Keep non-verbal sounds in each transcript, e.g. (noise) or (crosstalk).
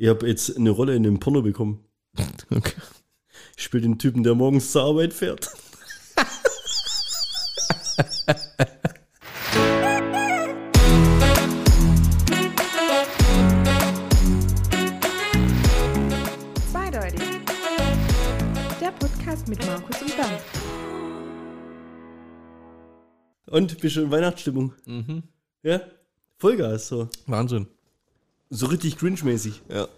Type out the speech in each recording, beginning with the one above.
Ich habe jetzt eine Rolle in dem Porno bekommen. (laughs) Okay. Ich spiele den Typen, der morgens zur Arbeit fährt. Zweideutig. Der Podcast mit Markus und Bernd. Und bist schon in Weihnachtsstimmung. Mhm. Ja? Vollgas, so. Wahnsinn. So richtig cringe-mäßig. Ja.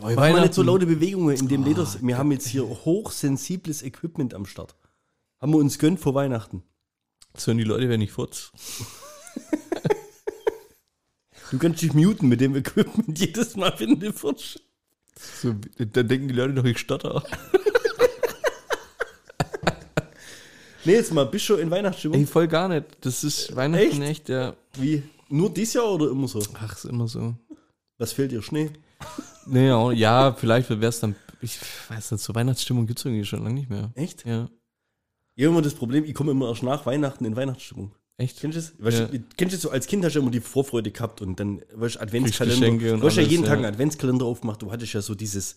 Mach mal nicht so laute Bewegungen in dem Leders. Wir haben jetzt hier hochsensibles Equipment am Start. Haben wir uns gönnt vor Weihnachten. Das hören die Leute, wenn ich furz. (laughs) Du kannst dich muten mit dem Equipment (laughs) jedes Mal, wenn du furzt. So, dann denken die Leute doch, ich stotter. (laughs) Nee, jetzt mal, bist du schon in Weihnachtsstimmung? Ey, voll gar nicht. Das ist Weihnachten echt, ja. Wie? Nur dieses Jahr oder immer so? Ach, ist immer so. Was fehlt dir? Schnee? (laughs) Nee, ja, vielleicht wäre es dann. Ich weiß nicht, so Weihnachtsstimmung gibt es irgendwie schon lange nicht mehr. Echt? Ja. Ich habe immer das Problem, ich komme immer erst nach Weihnachten in Weihnachtsstimmung. Echt? Kennst du das? Weißt Ja. du, kennst du so, als Kind hast du immer die Vorfreude gehabt und dann, weißt du, Adventskalender. Du hast ja jeden Tag einen Adventskalender aufgemacht, du hattest ja so dieses,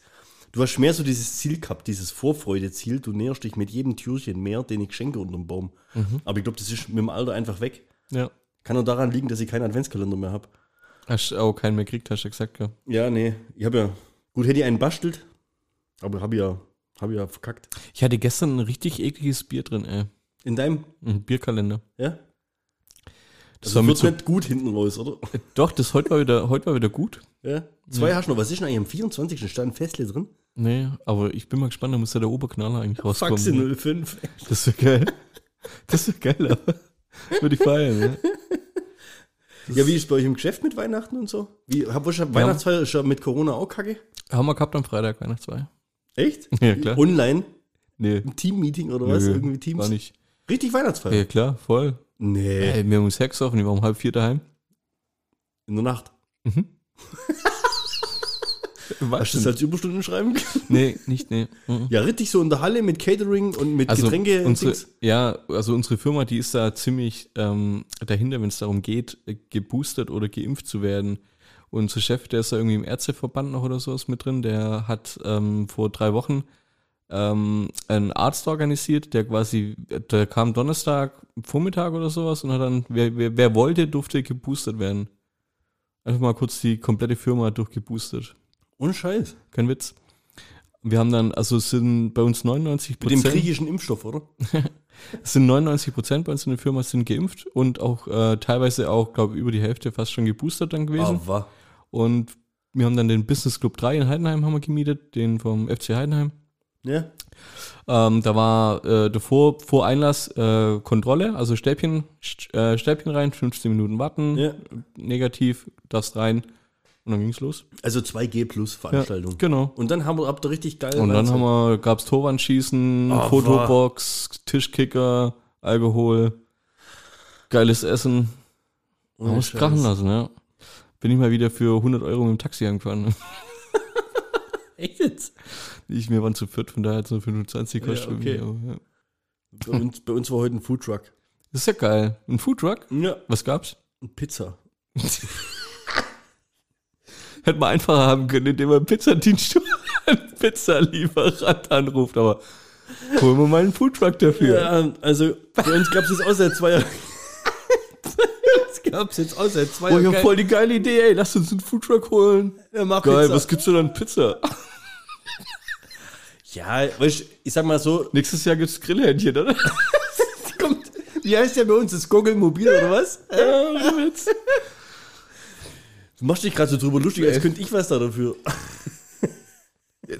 du hast mehr so dieses Ziel gehabt, dieses Vorfreude-Ziel, du näherst dich mit jedem Türchen mehr, den ich schenke unterm Baum. Mhm. Aber ich glaube, das ist mit dem Alter einfach weg. Ja. Kann auch daran liegen, dass ich keinen Adventskalender mehr habe. Hast du auch keinen mehr gekriegt, hast du gesagt, ja. Ja, nee, ich habe ja, gut, hätte ich einen bastelt, aber habe ja, habe ja verkackt. Ich hatte gestern ein richtig ekliges Bier drin, ey. In deinem, Ein Bierkalender. ja? Das mit wird so, nicht gut hinten raus, oder? doch, das heute war wieder, heute war wieder gut. Ja. Zwei hast du noch. Was ist denn eigentlich am 24. stand Festle drin? Nee, aber ich bin mal gespannt, da muss ja der Oberknaller eigentlich rauskommen. Faxe 05. Das wäre geil. Das wäre geil, aber (laughs) würde ich feiern, ne? Ja, wie ist bei euch im Geschäft mit Weihnachten und so? Wie, hab ich Weihnachtsfeier ist ja mit Corona auch kacke? Haben wir gehabt am Freitag, Weihnachtsfeier. Echt? (laughs) Ja, klar. Online? Nee, Im Team-Meeting oder was? Nö, Irgendwie Teams? war nicht. Richtig Weihnachtsfeier? Ja, klar, voll. Nee. Ey, wir haben uns hergesoffen, die waren um halb vier daheim. In der Nacht. (laughs) Was Hast du das als Überstunden schreiben können? (laughs) Nee, nicht, nee. Mhm. Ja, richtig so in der Halle mit Catering und mit Also Getränke und unsere, Dings. ja, also unsere Firma, die ist da ziemlich ähm, dahinter, wenn es darum geht, äh, geboostert oder geimpft zu werden. Unser Chef, der ist da irgendwie im Ärzteverband noch oder sowas mit drin, der hat ähm, vor drei Wochen ähm, einen Arzt organisiert, der quasi, der kam Donnerstag Vormittag oder sowas und hat dann, wer, wer, wer wollte, durfte geboostert werden. Einfach mal kurz die komplette Firma durchgeboostert. Ohne Scheiß. Kein Witz. Wir haben dann, also es sind bei uns 99% Mit dem Prozent. griechischen Impfstoff, oder? (laughs) Es sind 99 Prozent bei uns in der Firma sind geimpft und auch äh, teilweise auch, glaube ich, über die Hälfte fast schon geboostert dann gewesen. Aber. Und wir haben dann den Business Club 3 in Heidenheim haben wir gemietet, den vom FC Heidenheim. Ja. Ähm, da war äh, davor, vor Einlass äh, Kontrolle, also Stäbchen, St äh, Stäbchen rein, 15 Minuten warten, Ja. negativ, das rein und dann ging's los. Also 2G plus Veranstaltung. Genau. Und dann haben wir, habt ihr richtig geil. Und dann haben wir, gab's Torwandschießen, Ah, Fotobox, Tischkicker, Alkohol, geiles Essen. Man muss Scheiß. krachen lassen, ja. Bin ich mal wieder für 100 Euro mit dem Taxi angefahren. (laughs) Echt jetzt? Ich, wir waren zu viert, von daher hat es nur 25 Ja, kostet. okay. aber, ja. Bei uns, bei uns war heute ein Foodtruck. Das ist ja geil. Ein Foodtruck? Ja. Was gab's? Pizza. (laughs) Hätte man einfacher haben können, indem man Pizzadienst (laughs) einen Pizzalieferant anruft, aber holen wir mal einen Foodtruck dafür. Ja, also bei uns gab es jetzt auch seit zwei Jahren. Es gab es jetzt auch seit zwei Oh, ich Jahren. hab voll die geile Idee, ey. Lass uns einen Foodtruck holen. Ja, mach Geil, Pizza. was gibt's denn an Pizza? Ja, du, ich sag mal so, Nächstes Jahr gibt's Grillhähnchen, oder? (laughs) kommt, wie heißt der bei uns? Das Goggle Mobil oder was? Du machst dich gerade so drüber lustig, als könnte ich was da dafür. (laughs)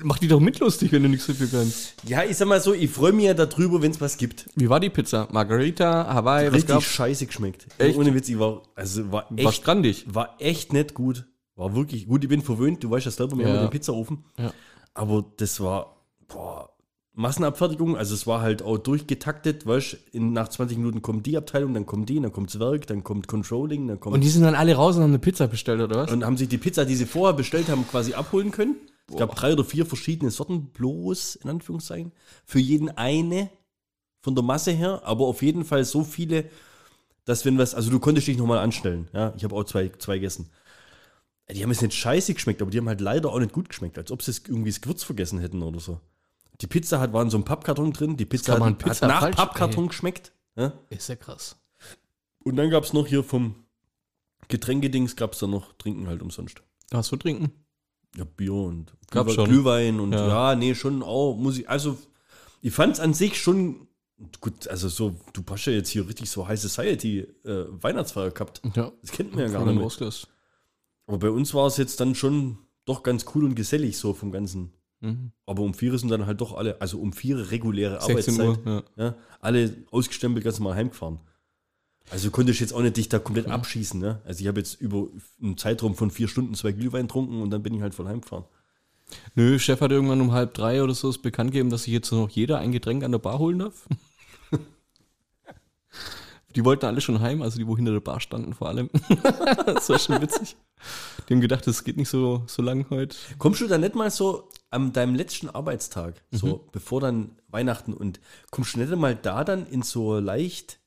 Mach die doch mitlustig, wenn du nichts dafür kannst. Ja, ich sag mal so, ich freue mich ja darüber, wenn es was gibt. Wie war die Pizza? Margarita, Hawaii, was Richtig gab's? scheiße geschmeckt. Echt? Ohne Witz, ich war, also war War echt, strandig. war echt nicht gut. War wirklich gut, ich bin verwöhnt, du weißt ja selber, wir Ja. haben ja den Pizzaofen. Ja. Aber das war, boah, Massenabfertigung, also es war halt auch durchgetaktet, weißt du, in- nach 20 Minuten kommt die Abteilung, dann kommt die, dann kommt's Werk, dann kommt Controlling, dann kommt Und die sind dann alle raus und haben eine Pizza bestellt, oder was? und haben sich die Pizza, die sie vorher bestellt haben, quasi abholen können. Es gab drei oder vier verschiedene Sorten, bloß in Anführungszeichen. Für jeden eine von der Masse her, aber auf jeden Fall so viele, dass wenn was, also du konntest dich nochmal anstellen. Ja, ich habe auch zwei, zwei gegessen. Die haben jetzt nicht scheiße geschmeckt, aber die haben halt leider auch nicht gut geschmeckt, als ob sie es irgendwie das Gewürz vergessen hätten oder so. Die Pizza hat, war in so einem Pappkarton drin, die Pizza hat, Pizza hat nach falsch- Pappkarton ey. geschmeckt. Ja? Ist ja krass. Und dann gab es noch hier vom Getränkedings, gab es dann noch Trinken halt umsonst. Was für trinken? Ja, Bier und Gab's Glühwe- schon. Glühwein und Ja. ja. nee, schon auch Musik. Also, ich fand es an sich schon gut. Also, so, du hast ja jetzt hier richtig so High Society äh, Weihnachtsfeier gehabt. Ja. Das kennt man ja gar nicht mehr. Aber bei uns war es jetzt dann schon doch ganz cool und gesellig so vom Ganzen. Mhm. Aber um vier sind dann halt doch alle, also um vier reguläre 16 Arbeitszeit, Uhr, ja. Ja, alle ausgestempelt ganz normal heimgefahren. Also konnte ich jetzt auch nicht dich da komplett abschießen. Ne? Also ich habe jetzt über einen Zeitraum von vier Stunden zwei Glühwein getrunken und dann bin ich halt voll heimgefahren. Nö, Chef hat irgendwann um halb drei oder so es bekannt gegeben, dass sich jetzt noch jeder ein Getränk an der Bar holen darf. (laughs) Die wollten alle schon heim, also die, wo hinter der Bar standen vor allem. (laughs) das war schon witzig. Die haben gedacht, das geht nicht so, so lang heute. Kommst du da nicht mal so an deinem letzten Arbeitstag, so bevor dann Weihnachten und kommst du nicht mal da dann in so leicht,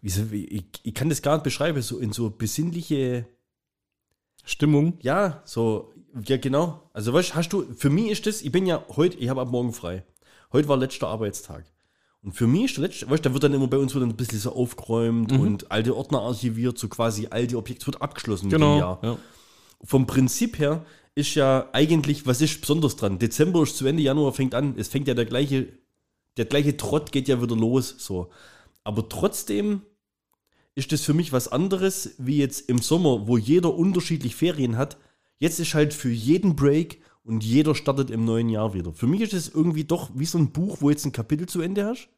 wie so, wie- ich, ich kann das gar nicht beschreiben, so in so besinnliche Stimmung. Ja, so, ja genau. Also weißt, hast du, für mich ist das, ich bin ja heute, ich habe ab morgen frei. Heute war letzter Arbeitstag. Und für mich ist der letzte, weißt du, da wird dann immer bei uns wird dann ein bisschen so aufgeräumt und alte Ordner archiviert, so quasi alte Objekte, wird abgeschlossen Jahr. Ja. Vom Prinzip her ist ja eigentlich, was ist besonders dran? Dezember ist zu Ende, Januar fängt an, es fängt ja der gleiche, der gleiche Trott geht ja wieder los, so. Aber trotzdem ist das für mich was anderes, wie jetzt im Sommer, wo jeder unterschiedlich Ferien hat. Jetzt ist halt für jeden Break und jeder startet im neuen Jahr wieder. Für mich ist es irgendwie doch wie so ein Buch, wo jetzt ein Kapitel zu Ende hast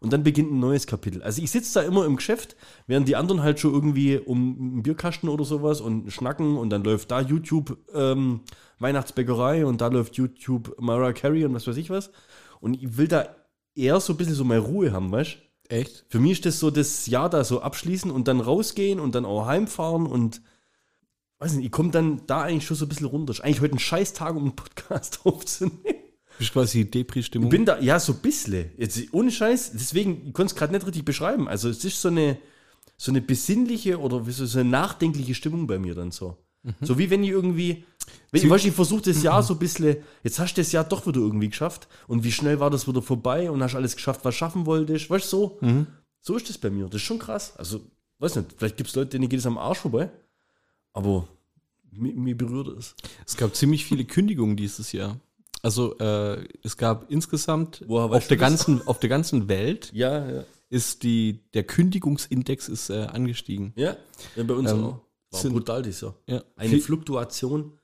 und dann beginnt ein neues Kapitel. Also ich sitze da immer im Geschäft, während die anderen halt schon irgendwie um einen Bierkasten oder sowas und schnacken und dann läuft da YouTube ähm, Weihnachtsbäckerei und da läuft YouTube Mariah Carey und was weiß ich was. Und ich will da eher so ein bisschen so meine Ruhe haben, weißt du? Echt? Für mich ist das so das Jahr da so abschließen und dann rausgehen und dann auch heimfahren und weiß nicht, ich komme dann da eigentlich schon so ein bisschen runter. Ist eigentlich heute ein scheiß Tag, um einen Podcast (laughs) aufzunehmen. Bist quasi Ich Depri-Stimmung. bin da, ja, so ein bisschen. Jetzt, ohne Scheiß, deswegen, ich konnte es gerade nicht richtig beschreiben. Also es ist so eine, so eine besinnliche oder so, eine nachdenkliche Stimmung bei mir dann so. So wie wenn ich irgendwie, wenn ich, weißt, du, ich versuche das Jahr (clears throat) so ein bisschen, jetzt hast du das Jahr doch wieder irgendwie geschafft und wie schnell war das wieder vorbei und hast alles geschafft, was schaffen wolltest, weißt du, so. So ist das bei mir. Das ist schon krass. Also, weiß nicht, vielleicht gibt es Leute, denen geht es am Arsch vorbei, aber mir, mir berührt es. Es gab ziemlich viele Kündigungen dieses Jahr. Also äh, es gab insgesamt Woher auf der, das? ganzen, auf der ganzen Welt Ja, ja. ist die, der Kündigungsindex ist äh, angestiegen. Ja, ja bei uns Ähm, auch. War sind- brutal dieses Jahr. Ja. Eine Fluktuation,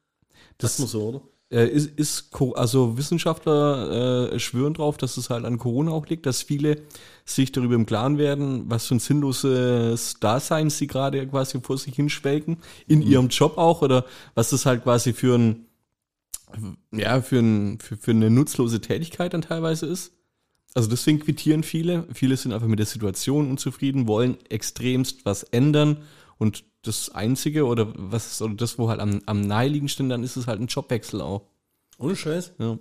das Das- muss so, oder? Äh, ist, ist, also Wissenschaftler äh, schwören drauf, dass es halt an Corona auch liegt, dass viele sich darüber im Klaren werden, was für ein sinnloses Dasein sie gerade quasi vor sich hinschwelgen, in ihrem Job auch, oder was das halt quasi für ein, ja, für, ein, für, für eine nutzlose Tätigkeit dann teilweise ist. Also deswegen quittieren viele. Viele sind einfach mit der Situation unzufrieden, wollen extremst was ändern und das Einzige oder was oder das, wo halt am, am naheliegendsten dann ist, ist halt ein Jobwechsel auch. Ohne Scheiß. Ja.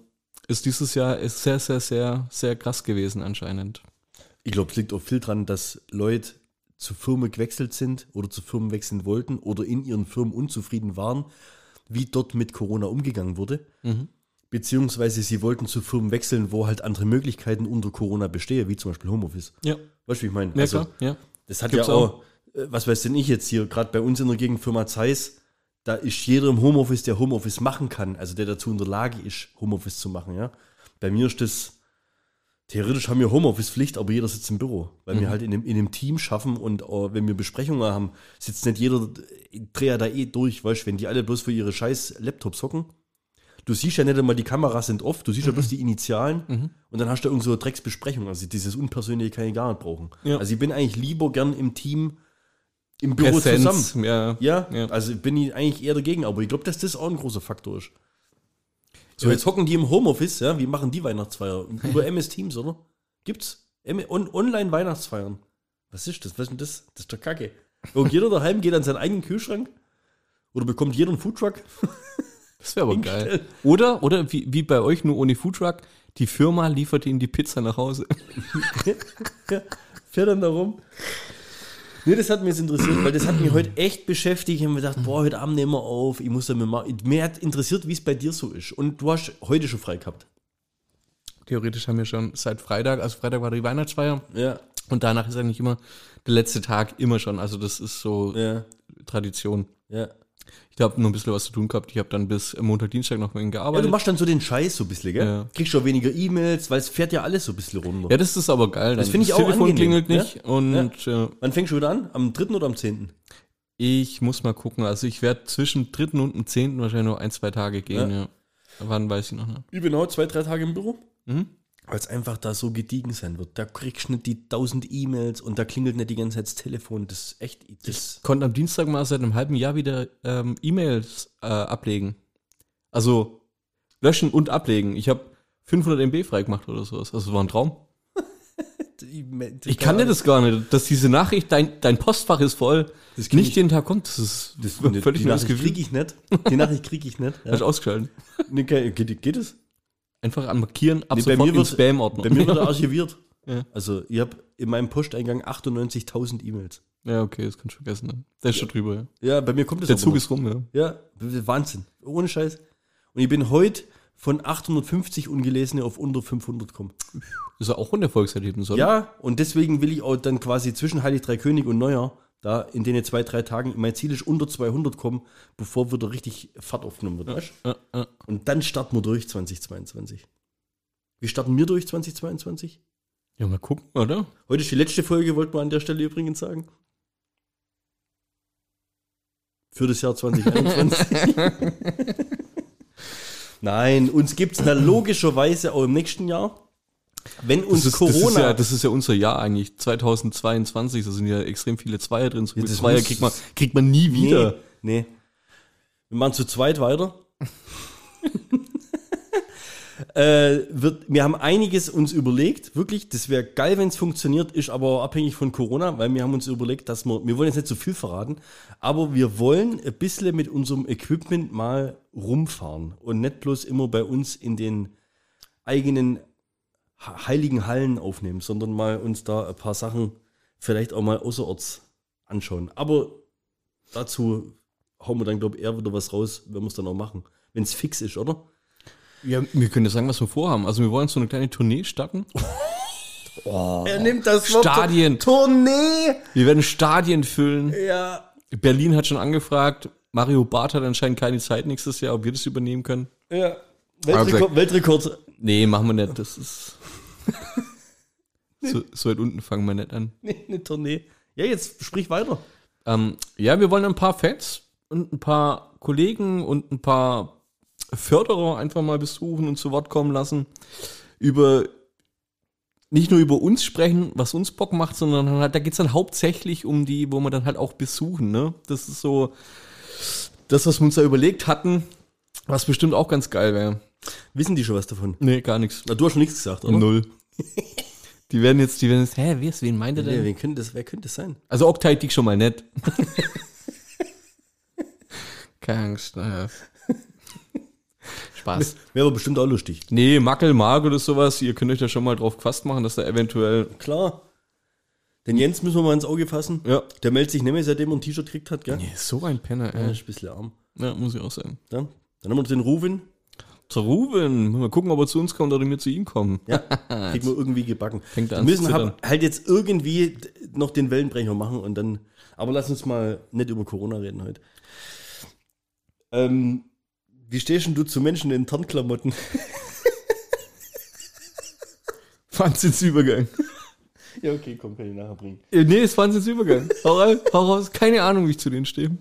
Ist dieses Jahr ist sehr, sehr, sehr, sehr krass gewesen anscheinend. Ich glaube, es liegt auch viel dran, dass Leute zu Firmen gewechselt sind oder zu Firmen wechseln wollten oder in ihren Firmen unzufrieden waren, wie dort mit Corona umgegangen wurde. Beziehungsweise sie wollten zu Firmen wechseln, wo halt andere Möglichkeiten unter Corona bestehen, wie zum Beispiel Homeoffice. Ja. Weißt du, wie ich meine? Ja, Also, klar, ja. Das hat Gibt's ja auch, äh, was weiß denn ich jetzt hier, gerade bei uns in der Gegend Firma Zeiss, da ist jeder im Homeoffice, der Homeoffice machen kann, also der dazu in der Lage ist, Homeoffice zu machen, ja. Bei mir ist das, theoretisch haben wir Homeoffice-Pflicht, aber jeder sitzt im Büro, weil wir halt in einem, in einem Team schaffen und äh, wenn wir Besprechungen haben, sitzt nicht jeder, ich drehe ja da eh durch, weißt du, wenn die alle bloß für ihre scheiß Laptops hocken. Du siehst ja nicht einmal, die Kameras sind off, du siehst ja bloß die Initialen und dann hast du irgend so eine Drecksbesprechung. Also dieses Unpersönliche kann ich gar nicht brauchen. Ja. Also ich bin eigentlich lieber gern im Team, im Büro zusammen. ja. Ja, Ja. also bin ich eigentlich eher dagegen, aber ich glaube, dass das auch ein großer Faktor ist. So, jetzt hocken die im Homeoffice, ja, wie machen die Weihnachtsfeier? Über (laughs) MS Teams, oder? Gibt's? On Online-Weihnachtsfeiern. Was ist das? Was ist denn das? Das ist doch Kacke. Und jeder daheim geht an seinen eigenen Kühlschrank oder bekommt jeder einen Foodtruck. (laughs) Das wäre aber geil. Oder, oder wie, wie bei euch nur ohne Foodtruck, die Firma liefert ihnen die Pizza nach Hause. (laughs) Fährt dann da rum. Nee, das hat mich jetzt interessiert, weil das hat mich heute echt beschäftigt. Ich habe mir gedacht, boah, heute Abend nehmen wir auf. Ich muss da mir mal. Mir hat interessiert, wie es bei dir so ist. Und du hast heute schon frei gehabt. Theoretisch haben wir schon seit Freitag, also Freitag war die Weihnachtsfeier Ja. und danach ist eigentlich immer der letzte Tag immer schon. Also das ist so Ja. Tradition. Ja. Ich habe nur ein bisschen was zu tun gehabt. Ich habe dann bis Montag, Dienstag noch mit ihnen Ja, gearbeitet. du machst dann so den Scheiß so ein bisschen, gell? Ja. Kriegst schon weniger E-Mails, weil es fährt ja alles so ein bisschen runter. Ja, das ist aber geil. Das finde ich das auch Telefon angenehm, klingelt nicht und äh, Wann fängst du wieder an? Am 3. oder am 10.? ich muss mal gucken. Also ich werde zwischen 3. und dem 10. wahrscheinlich noch ein, zwei Tage gehen, ja. Wann weiß ich noch nicht. Ich bin auch zwei, drei Tage im Büro. Mhm. Weil es einfach da so gediegen sein wird. Da kriegst du nicht die 1000 E-Mails und da klingelt nicht die ganze Zeit das Telefon. Das ist echt. Das, Konnte am Dienstag mal seit einem halben Jahr wieder ähm, E-Mails äh, ablegen. Also löschen und ablegen. Ich habe 500 MB freigemacht oder sowas. Also war ein Traum. (laughs) Ich kann dir das gar nicht, dass diese Nachricht, dein, dein Postfach ist voll, nicht ich- jeden Tag kommt. Das ist Das, völlig die neues Nachricht kriege ich nicht. Die Nachricht kriege ich nicht. (laughs) Hast du Ja. ausgeschaltet. Nee, geht, geht, geht es? Einfach an Markieren, ab Nee, bei sofort mir in wird- Spam-Ordner. Bei mir wird er archiviert. (laughs) Ja. Also, ich habe in meinem Posteingang 98.000 E-Mails. ja, okay, das kannst du vergessen. Ne? Der ist schon drüber, ja. Ja, bei mir kommt das Der Zug noch. ist rum, ja. Ja, Wahnsinn. Ohne Scheiß. Und ich bin heute von 850 ungelesene auf unter 500 gekommen. Das ist ja auch ein Erfolgserlebnis, oder? Ja, und deswegen will ich auch dann quasi zwischen Heilig Drei König und Neujahr, da in den zwei, drei Tagen, mein Ziel ist unter 200 kommen, bevor wieder richtig Fahrt aufgenommen wird. weißt? Ja, ja. Und dann starten wir durch 2022. Wie starten wir durch 2022? ja, mal gucken, oder? Heute ist die letzte Folge, wollten wir an der Stelle übrigens sagen. Für das Jahr (laughs) 2021. (laughs) Nein, uns gibt es logischerweise auch im nächsten Jahr. Wenn uns Das ist, Corona. das, ist ja, das ist ja unser Jahr eigentlich, 2022, da sind ja extrem viele Zweier drin. So das Zweier kriegt man, kriegt man nie wieder. Nee, nee. Wir machen zu zweit weiter. (laughs) äh, wird, wir haben einiges uns überlegt, wirklich. Das wäre geil, wenn es funktioniert, ist aber abhängig von Corona, weil wir haben uns überlegt, dass wir, wir wollen jetzt nicht so viel verraten, aber wir wollen ein bisschen mit unserem Equipment mal rumfahren und nicht bloß immer bei uns in den eigenen heiligen Hallen aufnehmen, sondern mal uns da ein paar Sachen vielleicht auch mal außerorts anschauen. Aber dazu hauen wir dann, glaube ich, eher wieder was raus, wenn wir es dann auch machen. Wenn es fix ist, oder? Ja, wir können ja sagen, was wir vorhaben. Also wir wollen so eine kleine Tournee starten. (laughs) Er nimmt das Stadien. Tournee! Wir werden Stadien füllen. Ja. Berlin hat schon angefragt. Mario Barth hat anscheinend keine Zeit nächstes Jahr, ob wir das übernehmen können. ja. Weltrekord, Weltrekord. Nee, machen wir nicht. Das ist. So, so weit unten fangen wir nicht an. Nee, eine Tournee. Ja, jetzt sprich weiter. Ähm, ja, wir wollen ein paar Fans und ein paar Kollegen und ein paar Förderer einfach mal besuchen und zu Wort kommen lassen. Über nicht nur über uns sprechen, was uns Bock macht, sondern halt, da geht's dann hauptsächlich um die, wo wir dann halt auch besuchen. Ne? Das ist so das, was wir uns da überlegt hatten, was bestimmt auch ganz geil wäre. Wissen die schon was davon? Nee, gar nichts. Na, du hast schon nichts gesagt, oder? Null. Die werden jetzt, die werden jetzt, hä, wer, wen meint er Nee, denn? wen könnte das, wer könnte das sein? Also Oktay dich schon mal nett. (laughs) Keine Angst. Naja. (laughs) Spaß. Wäre aber bestimmt auch lustig. Nee, Mackel, Mark oder sowas, ihr könnt euch da schon mal drauf gefasst machen, dass da eventuell. Klar. Den Jens müssen wir mal ins Auge fassen. Ja. Der meldet sich mehr, seitdem er ein T-Shirt gekriegt hat, gell? Nee, so ein Penner, Ja, ey. ist ein bisschen arm. Ja, muss ich auch sagen. Dann, dann haben wir noch den Ruven. Zu Ruben, mal gucken, ob er zu uns kommt oder wir zu ihm kommen. Ja, (laughs) kriegen wir irgendwie gebacken. Fängt Wir müssen hab, halt jetzt irgendwie noch den Wellenbrecher machen und dann. Aber lass uns mal nicht über Corona reden heute. Ähm, wie stehst denn du zu Menschen in Tarnklamotten? (laughs) Wahnsinnsübergang. ja, okay, komm, kann ich nachher bringen. Äh, nee, ist Wahnsinnsübergang. Hau raus. Keine Ahnung, wie ich zu denen stehe.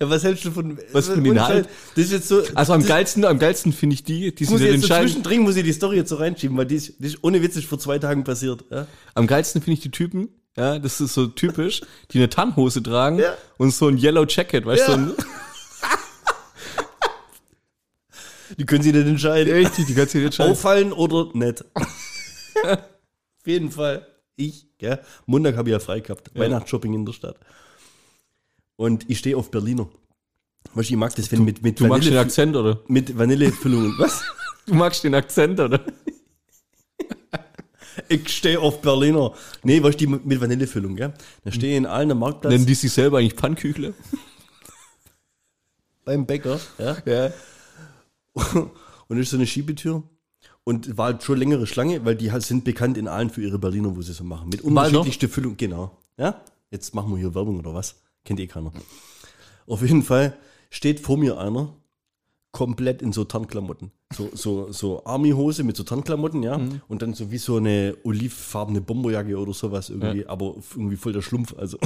Ja, was hältst du von. Was von den halt? Das ist jetzt so. Also am geilsten, am geilsten finde ich die, die muss sind ich ja jetzt so zwischendrin, muss ich die Story jetzt so reinschieben, weil die ist, die ist ohne Witz ist vor zwei Tagen passiert. Ja? Am geilsten finde ich die Typen, ja, das ist so typisch, die eine Tannhose tragen Ja. und so ein Yellow Jacket, weißt du, Ja. (laughs) so Die können sich nicht entscheiden. richtig, die ganze Zeit Auffallen oder nicht. (laughs) Auf jeden Fall. Ich, gell? Montag habe ich ja frei gehabt. Weihnachtsshopping in der Stadt. Und ich stehe auf Berliner. Weißt du, ich mag das, wenn mit, mit, Du magst den Vanille, Akzent, oder? mit Vanillefüllungen. Was? (laughs) Du magst den Akzent, oder? (laughs) Ich stehe auf Berliner. Nee, weißt du, die mit Vanillefüllung, gell? Da stehe ich in allen am Marktplatz Nennen die sich selber eigentlich Pfannküchle? (laughs) beim Bäcker, ja? Ja. Und ist so eine Schiebetür. Und war halt schon längere Schlange, weil die halt sind bekannt in allen für ihre Berliner, wo sie so machen. Mit unterschiedlichste Füllung, genau. Ja? Jetzt machen wir hier Werbung oder was? Kennt eh keiner. Auf jeden Fall steht vor mir einer, komplett in so Tarnklamotten. So, so, so Army-Hose mit so Tarnklamotten, ja. Und dann so wie so eine olivfarbene Bomberjacke oder sowas irgendwie, aber irgendwie voll der Schlumpf. Also,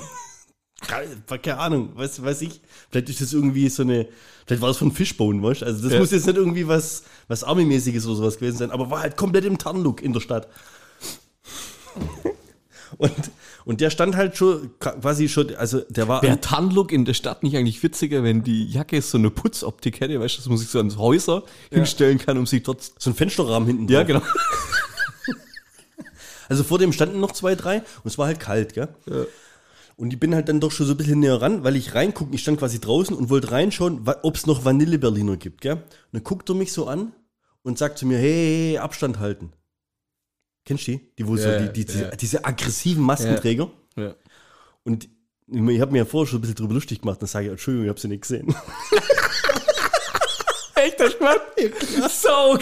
(laughs) keine Ahnung, weiß, weiß ich. Vielleicht ist das irgendwie so eine, vielleicht war das von Fishbone, weißt du? Also, das Ja. muss jetzt nicht irgendwie was, was Army-mäßiges oder sowas gewesen sein, aber war halt komplett im Tarnlook in der Stadt. (laughs) Und, und der stand halt schon quasi schon, also der war. Wäre Tarnlook in der Stadt nicht eigentlich witziger, wenn die Jacke so eine Putzoptik hätte, weißt du, dass man sich so ans Häuser hinstellen kann, um sich dort. so ein Fensterrahmen hinten Ja, drauf. genau. (laughs) Also vor dem standen noch zwei, drei und es war halt kalt, gell? Und ich bin halt dann doch schon so ein bisschen näher ran, weil ich reingucken, ich stand quasi draußen und wollte reinschauen, ob es noch Vanille-Berliner gibt, gell? Und dann guckt er mich so an und sagt zu mir, hey Abstand halten. Kennst du die? Die, wo so, Ja, die, die, diese, ja. diese aggressiven Maskenträger. Ja. Und ich habe mir ja vorher schon ein bisschen drüber lustig gemacht, dann sage ich, Entschuldigung, ich habe sie nicht gesehen. (laughs) Echt, das gemacht? So.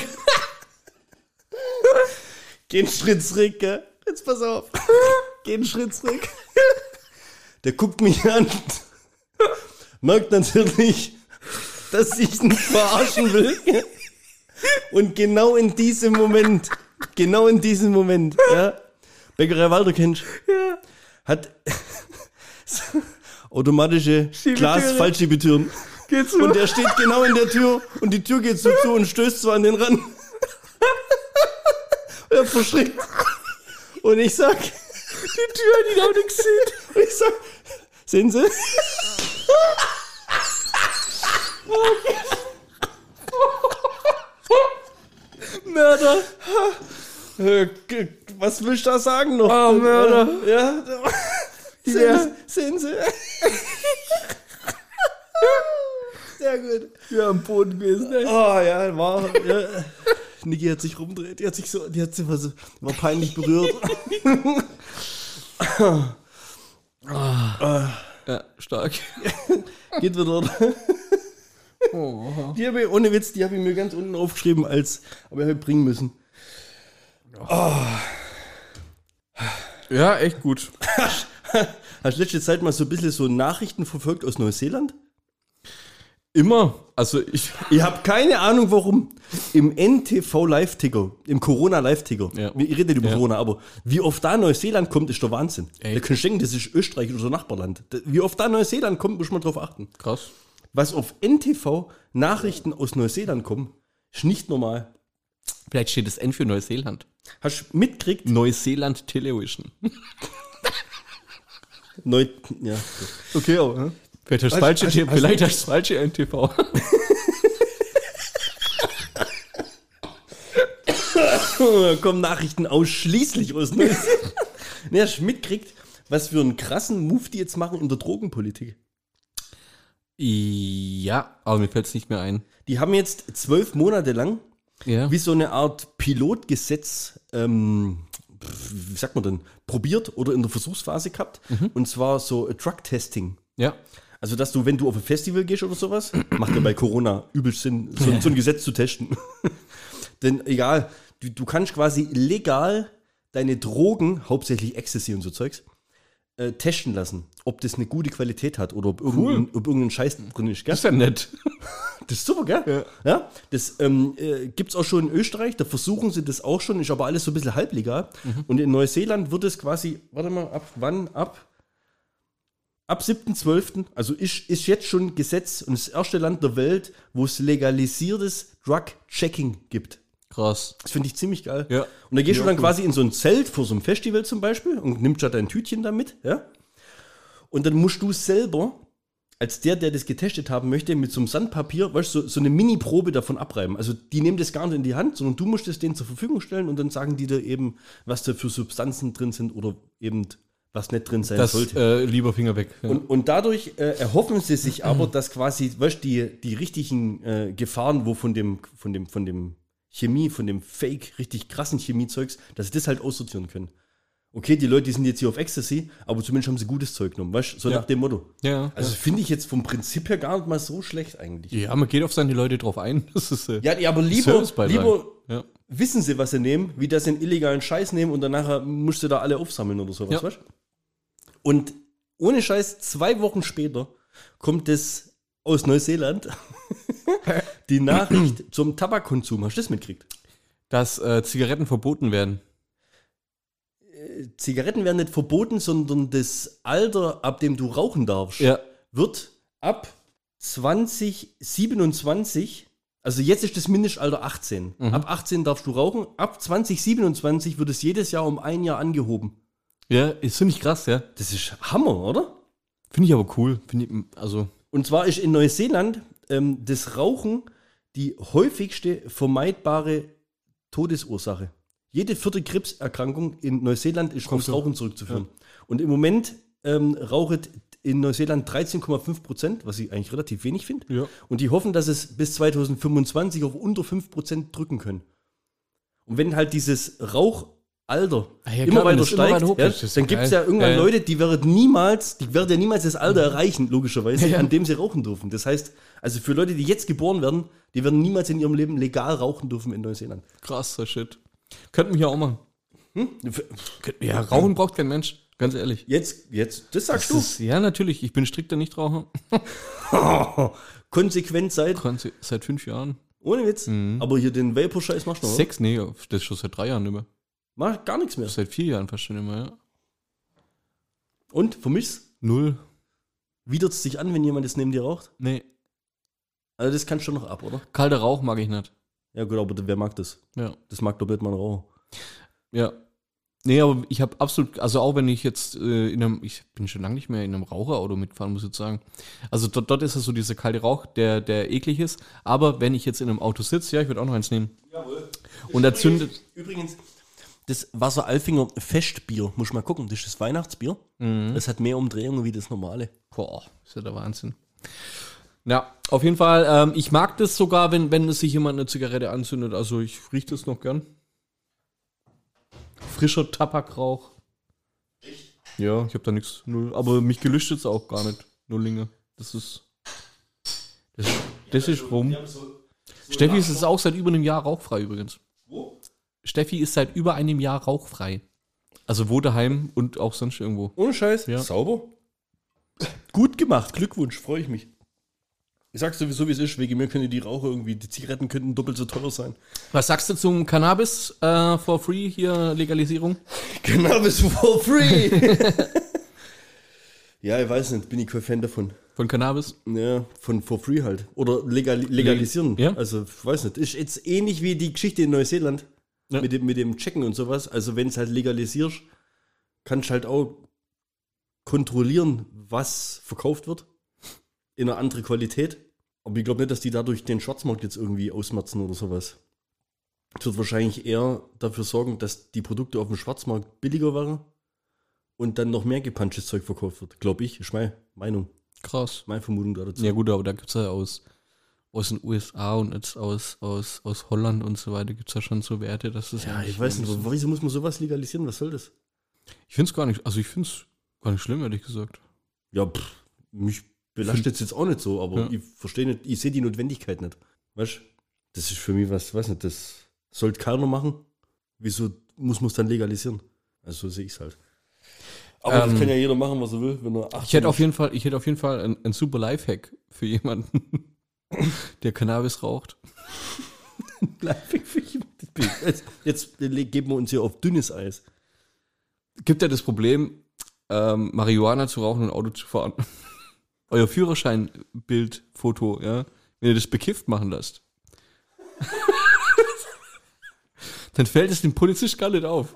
Geh einen Schritt zurück, gell? Jetzt pass auf. Geh einen Schritt zurück. Der guckt mich an. Merkt natürlich, dass ich ihn verarschen will. Und genau in diesem Moment, genau in diesem Moment, (laughs) ja, Bäckerei Walter kennst ja. hat (laughs) automatische Glas-Fallschiebetüren. Und der steht genau in der Tür und die Tür geht so zu und stößt so an den Rand. Und (laughs) er verschrickt. Und ich sag, die Tür, die haben nicht gesehen. Und ich sag, sehen Sie? Mörder. Äh, g- Was willst du da sagen noch? Oh, Mörder. Ja. (laughs) Sehen, Ja. Sie, sehen Sie? (laughs) Sehr gut. Ja, am Boden gewesen, ey. Oh ja, war. Ja. Niki hat sich rumdreht, die hat sich so, die hat sich was, war peinlich berührt. (laughs) Ja, stark. Geht wieder. oder? Die habe ich, ohne Witz, die habe ich mir ganz unten aufgeschrieben, als, aber ich habe bringen müssen. Ja, echt gut. (laughs) Hast du letzte Zeit mal so ein bisschen so Nachrichten verfolgt aus Neuseeland? Immer. Also ich. Ich habe keine Ahnung, warum. Im NTV Live-Ticker, im Corona Live-Ticker, Ja. reden nicht über Ja. Corona, aber wie oft da Neuseeland kommt, ist der Wahnsinn. Echt? Da kannst du denken, das ist Österreich oder Nachbarland. Wie oft da Neuseeland kommt, muss man drauf achten. Krass. Was auf NTV Nachrichten aus Neuseeland kommen, ist nicht normal. Vielleicht steht das N für Neuseeland. Hast du mitgekriegt? Neuseeland Television. Neu, ja. Okay, aber. Vielleicht hast du Hast- falsche, hast- vielleicht hast du das falsche NTV. Da (laughs) kommen Nachrichten ausschließlich aus Neuseeland. (laughs) ne, hast du mitgekriegt, was für einen krassen Move die jetzt machen in der Drogenpolitik? Ja, aber mir fällt es nicht mehr ein. Die haben jetzt zwölf Monate lang Ja. wie so eine Art Pilotgesetz, ähm, wie sagt man denn, probiert oder in der Versuchsphase gehabt. Und zwar so Drug-Testing. Ja. Also, dass du, wenn du auf ein Festival gehst oder sowas, (clears throat) macht ja bei Corona übelst Sinn, so, so ein Gesetz zu testen. (laughs) Denn egal, du, du kannst quasi legal deine Drogen, hauptsächlich Ecstasy und so Zeugs, äh, testen lassen, ob das eine gute Qualität hat oder ob, irgendein, ob irgendein Scheiß drin ist. Gell? Das ist ja nett. (laughs) Das ist super, gell? Ja. das ähm, äh, gibt es auch schon in Österreich, da versuchen sie das auch schon, ist aber alles so ein bisschen halblegal. Und in Neuseeland wird es quasi, warte mal, ab wann? Ab, ab 7.12., also ist, ist jetzt schon Gesetz und das erste Land der Welt, wo es legalisiertes Drug-Checking gibt. Krass. Das finde ich ziemlich geil. Ja. Und da gehst du dann quasi in so ein Zelt vor so einem Festival zum Beispiel und nimmst da dein Tütchen damit, ja. Und dann musst du selber, als der, der das getestet haben möchte, mit so einem Sandpapier, weißt du, so, so eine Mini-Probe davon abreiben. Also die nehmen das gar nicht in die Hand, sondern du musst es denen zur Verfügung stellen und dann sagen die dir eben, was da für Substanzen drin sind oder eben was nicht drin sein Das sollte. äh, lieber Finger weg. Ja. Und, und dadurch äh, erhoffen sie sich aber, dass quasi, weißt du, die, die richtigen äh, Gefahren, wo von dem, von dem, von dem Chemie, von dem Fake, richtig krassen Chemiezeugs, dass sie das halt aussortieren können. Okay, die Leute, die sind jetzt hier auf Ecstasy, aber zumindest haben sie gutes Zeug genommen, weißt du? So Ja. nach dem Motto. Ja, Also finde ich jetzt vom Prinzip her gar nicht mal so schlecht eigentlich. ja, man geht auf seine Leute drauf ein. (laughs) Das ist äh, Ja, ja aber lieber, lieber Ja. wissen sie, was sie nehmen, wie das den illegalen Scheiß nehmen und dann nachher musst du da alle aufsammeln oder sowas, Ja. weißt du? Und ohne Scheiß, zwei Wochen später kommt es aus Neuseeland (laughs) die Nachricht zum Tabakkonsum. Hast du das mitgekriegt? dass äh, Zigaretten verboten werden. Zigaretten werden nicht verboten, sondern das Alter, ab dem du rauchen darfst, Ja. wird ab 2027, also jetzt ist das Mindestalter 18. Ab 18 darfst du rauchen, ab 2027 wird es jedes Jahr um ein Jahr angehoben. Ja, ist finde ich krass, ja. Das ist Hammer, oder? Finde ich aber cool. Finde ich, also, Und zwar ist in Neuseeland ähm, das Rauchen die häufigste vermeidbare Todesursache. Jede vierte Krebserkrankung in Neuseeland ist aufs. Rauchen zurückzuführen. Und im Moment ähm, raucht in Neuseeland 13,5 Prozent, was ich eigentlich relativ wenig finde. Ja. Und die hoffen, dass es bis 2025 auf unter 5 Prozent drücken können. Und wenn halt dieses Rauchalter Ah ja, immer weiter immer steigt, hoch ja, dann ja gibt es ja irgendwann Ja, ja. Leute, die werden niemals, die werden ja niemals das Alter erreichen, logischerweise, (laughs) Ja. an dem sie rauchen dürfen. Das heißt, also für Leute, die jetzt geboren werden, die werden niemals in ihrem Leben legal rauchen dürfen in Neuseeland. krasser Shit. Könnten wir hier auch machen. Hm? Ja, Rauchen braucht kein Mensch. Ganz ehrlich. Jetzt, jetzt, das sagst Das ist, ja, natürlich. Ich bin strikter Nichtraucher. du. (laughs) Konsequent seit, Konse- Seit fünf Jahren. ohne Witz. Aber hier den Vapor-Scheiß machst du noch? Sechs? Nee, das ist schon seit drei Jahren nicht mehr. Mach gar nichts mehr. Seit vier Jahren fast schon immer, ja. Und, vermischst Null. widert es dich an, wenn jemand das neben dir raucht? Nee. Also das kannst du noch ab, oder? Kalter Rauch mag ich nicht. Ja gut, aber wer mag das? Ja. Das mag doppelt mal ein Raucher. Ja. Nee, aber ich habe absolut, also auch wenn ich jetzt äh, in einem, ich bin schon lange nicht mehr in einem Raucherauto mitfahren, muss ich jetzt sagen. Also dort, dort ist es so dieser kalte Rauch, der, der eklig ist. Aber wenn ich jetzt in einem Auto sitze, ja, ich würde auch noch eins nehmen. Jawohl. Und da zündet, Übrigens, das Wasser Alfinger Festbier, muss ich mal gucken, das ist das Weihnachtsbier. Das hat mehr Umdrehungen wie das normale. boah, ist ja der Wahnsinn. Ja, auf jeden Fall, ähm, ich mag das sogar, wenn, wenn es sich jemand eine Zigarette anzündet. Also ich rieche das noch gern. Frischer Tabakrauch. Ja, ich habe da nichts, null. Aber mich gelüscht jetzt auch gar nicht. Nullinge. Das ist. Das, das ist rum. Steffi ist jetzt auch seit über einem Jahr rauchfrei übrigens. Wo? Steffi ist seit über einem Jahr rauchfrei. Also wo daheim und auch sonst irgendwo. Ohne Scheiß. Ja. Sauber. Gut gemacht. Glückwunsch, freue ich mich. Ich sag's sowieso, wie es ist. Wegen mir können die Raucher irgendwie, die Zigaretten könnten doppelt so teuer sein. Was sagst du zum Cannabis äh, for free hier Legalisierung? (laughs) Cannabis for free. (laughs) ja, ich weiß nicht, bin ich kein Fan davon. Von Cannabis? Ja, von for free halt. Oder legal, legalisieren. Ja. Also, ich weiß nicht. Ist jetzt ähnlich wie die Geschichte in Neuseeland. Ja. Mit, dem, mit dem Checken und sowas. Also, wenn es halt legalisierst, kannst du halt auch kontrollieren, was verkauft wird. In einer anderen Qualität. Aber ich glaube nicht, dass die dadurch den Schwarzmarkt jetzt irgendwie ausmerzen oder sowas. Es wird wahrscheinlich eher dafür sorgen, dass die Produkte auf dem Schwarzmarkt billiger waren und dann noch mehr gepunchtes Zeug verkauft wird. Glaube ich, ist meine Meinung. Krass. Meine Vermutung dazu. Ja gut, aber da gibt es ja aus, aus den USA und jetzt aus, aus, aus Holland und so weiter gibt es ja schon so Werte, dass es Ja, ich weiß nicht, so- wieso muss man sowas legalisieren? Was soll das? Ich finde es gar nicht, also ich finde es gar nicht schlimm, ehrlich gesagt. Ja, pff, mich belastet es jetzt auch nicht so, aber Ja. ich verstehe nicht, ich sehe die Notwendigkeit nicht. Weißt du? Das ist für mich was, weiß nicht, das sollte keiner machen. Wieso muss man es dann legalisieren? Also so sehe ich es halt. Aber Ähm, das kann ja jeder machen, was er will, wenn er 18 Ich hätte auf jeden Fall, ich hätte auf jeden Fall ein, ein super Lifehack für jemanden, der Cannabis raucht. Jetzt, jetzt geben wir uns hier auf dünnes Eis. Gibt ja das Problem, ähm, Marihuana zu rauchen und Auto zu fahren. Euer Führerscheinbild, Foto, ja, wenn ihr das bekifft machen lasst, dann fällt es dem Polizist gar nicht auf.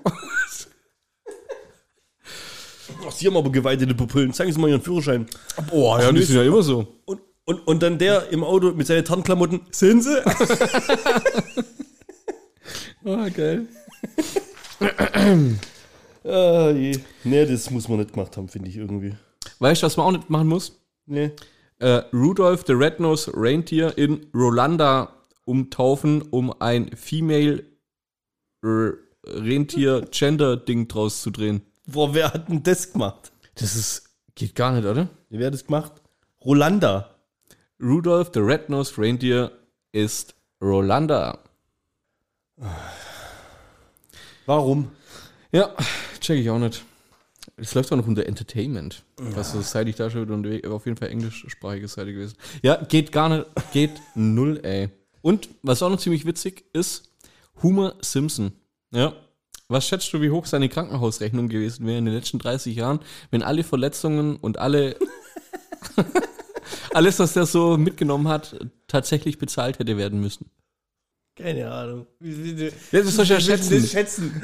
Ach, Sie haben aber geweitete Pupillen. Zeigen Sie mal Ihren Führerschein. Boah, ja, die sind ja immer so. Und, und, und dann der im Auto mit seinen Tarnklamotten. Sind Sie? (laughs) Ah, geil. ah, je. Nee, das muss man nicht gemacht haben, finde ich irgendwie. Weißt du, was man auch nicht machen muss? Nee. Äh, Rudolph the Red-Nosed Reindeer in Rolanda umtaufen, um ein Female R- Rentier-Gender-Ding draus zu drehen. Boah, wer hat denn das gemacht? Das ist, geht gar nicht, oder? Wer hat das gemacht? Rolanda. Rudolph the Red-Nosed Reindeer ist Rolanda. Warum? Ja, check ich auch nicht. Es läuft auch noch unter Entertainment. Was ist seit ich da schon wieder unterwegs, auf jeden Fall englischsprachige Seite gewesen. Ja, geht gar nicht, geht null, ey. Und was auch noch ziemlich witzig ist, Homer Simpson. Ja. Was schätzt du, wie hoch seine Krankenhausrechnung gewesen wäre in den letzten 30 Jahren, wenn alle Verletzungen und alle (laughs) alles, was der so mitgenommen hat, tatsächlich bezahlt hätte werden müssen? Keine Ahnung. Wie, wie, wie, Ja, schätzen. schätzen?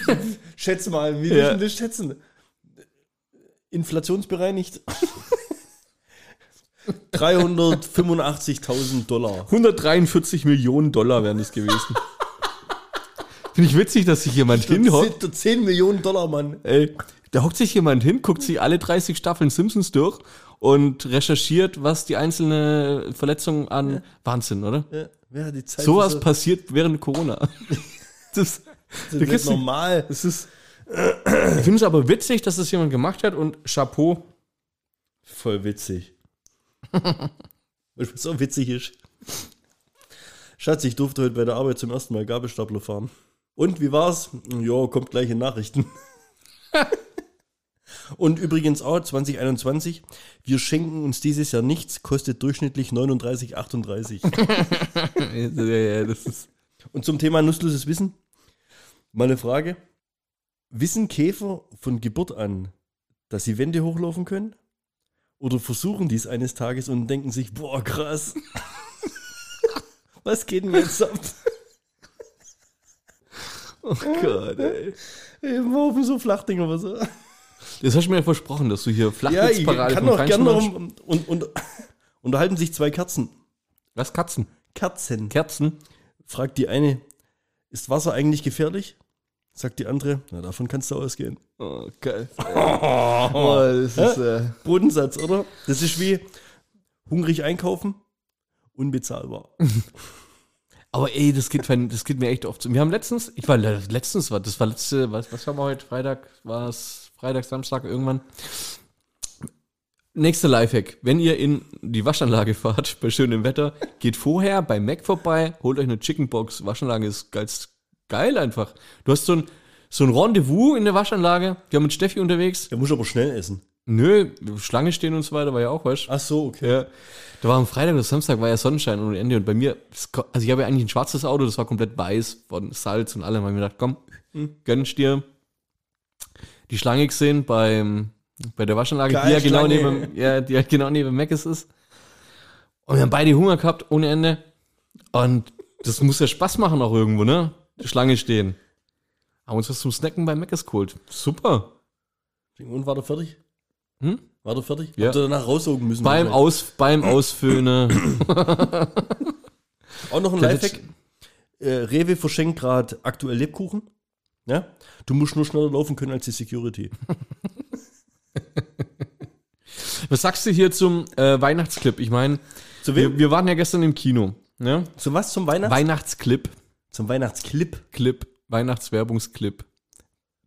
(laughs) Schätze mal, wie Ja. du das schätzen? Inflationsbereinigt? (laughs) 385.000 Dollar. 143 Millionen Dollar wären das gewesen. Finde ich witzig, dass sich jemand hinhockt. Der 10 Millionen Dollar, Mann. Ey, da hockt sich jemand hin, guckt sich alle 30 Staffeln Simpsons durch und recherchiert, was die einzelne Verletzung an Wahnsinn, oder? Ja, hat die Zeit? Sowas so- passiert während Corona. (laughs) Das, das ist normal. das ist. Ich finde es aber witzig, dass das jemand gemacht hat und Chapeau. Voll witzig. (laughs) So witzig ist. Schatz, ich durfte heute bei der Arbeit zum ersten Mal Gabelstapler fahren. Und wie war's? Ja, kommt gleich in Nachrichten. (laughs) Und übrigens auch 2021, wir schenken uns dieses Jahr nichts, kostet durchschnittlich 39,38. (laughs) ja, ja, das ist. Und zum Thema nutzloses Wissen, mal eine Frage. Wissen Käfer von Geburt an, dass sie Wände hochlaufen können? Oder versuchen dies eines Tages und denken sich, boah, krass. Was geht denn jetzt ab? Oh Gott, ey. Wir laufen so Flachdinger, was so. Das hast du mir ja versprochen, dass du hier Ja, ich Flachwitzparade kann doch gerne noch. Und, und, und (laughs) unterhalten sich zwei Katzen. Was, Katzen? Kerzen. Kerzen? Fragt die eine, ist Wasser eigentlich gefährlich? Sagt die andere, na, davon kannst du ausgehen. Oh, geil. (laughs) Oh, das ist, äh, Bodensatz, oder? Das ist wie hungrig einkaufen, unbezahlbar. (laughs) Aber ey, das geht, das geht mir echt oft so. Wir haben letztens, ich war le- letztens, war- das war letzte, was, was haben wir heute? Freitag, war es Freitag, Samstag irgendwann. Nächster Lifehack. Wenn ihr in die Waschanlage (laughs) fahrt, bei schönem Wetter, geht vorher bei Mac vorbei, holt euch eine Chickenbox. Waschanlage ist ganz geil einfach. Du hast so ein, so ein Rendezvous in der Waschanlage. Wir haben mit Steffi unterwegs. Der muss aber schnell essen. Nö, Schlange stehen und so weiter, war ja auch, du? Ach so, okay. Ja. Da war am Freitag oder Samstag war ja Sonnenschein ohne Ende und bei mir, also ich habe ja eigentlich ein schwarzes Auto, das war komplett weiß von Salz und allem. Da hab ich mir gedacht, komm, gönnst dir die Schlange gesehen beim, bei der Waschanlage, Geil, die ja genau neben, ja, die halt genau neben Meckes ist. Und wir haben beide Hunger gehabt ohne Ende. Und das muss ja Spaß machen auch irgendwo, ne? Die Schlange stehen. Haben uns was zum Snacken bei Meckes geholt. Super. Und war der fertig? Hm? War der fertig? Ja. Habt ihr danach raussaugen müssen? Beim? Aus, beim Ausföhnen. (laughs) Auch noch ein Lifehack. Äh, Rewe verschenkt gerade aktuell Lebkuchen. Ja? Du musst nur schneller laufen können als die Security. (laughs) Was sagst du hier zum äh, Weihnachtsclip? Ich meine, wir, wir waren ja gestern im Kino. Ne? Zu was? Zum Weihnachts? Weihnachtsclip, zum Weihnachtsclip. Clip, Weihnachtswerbungsclip.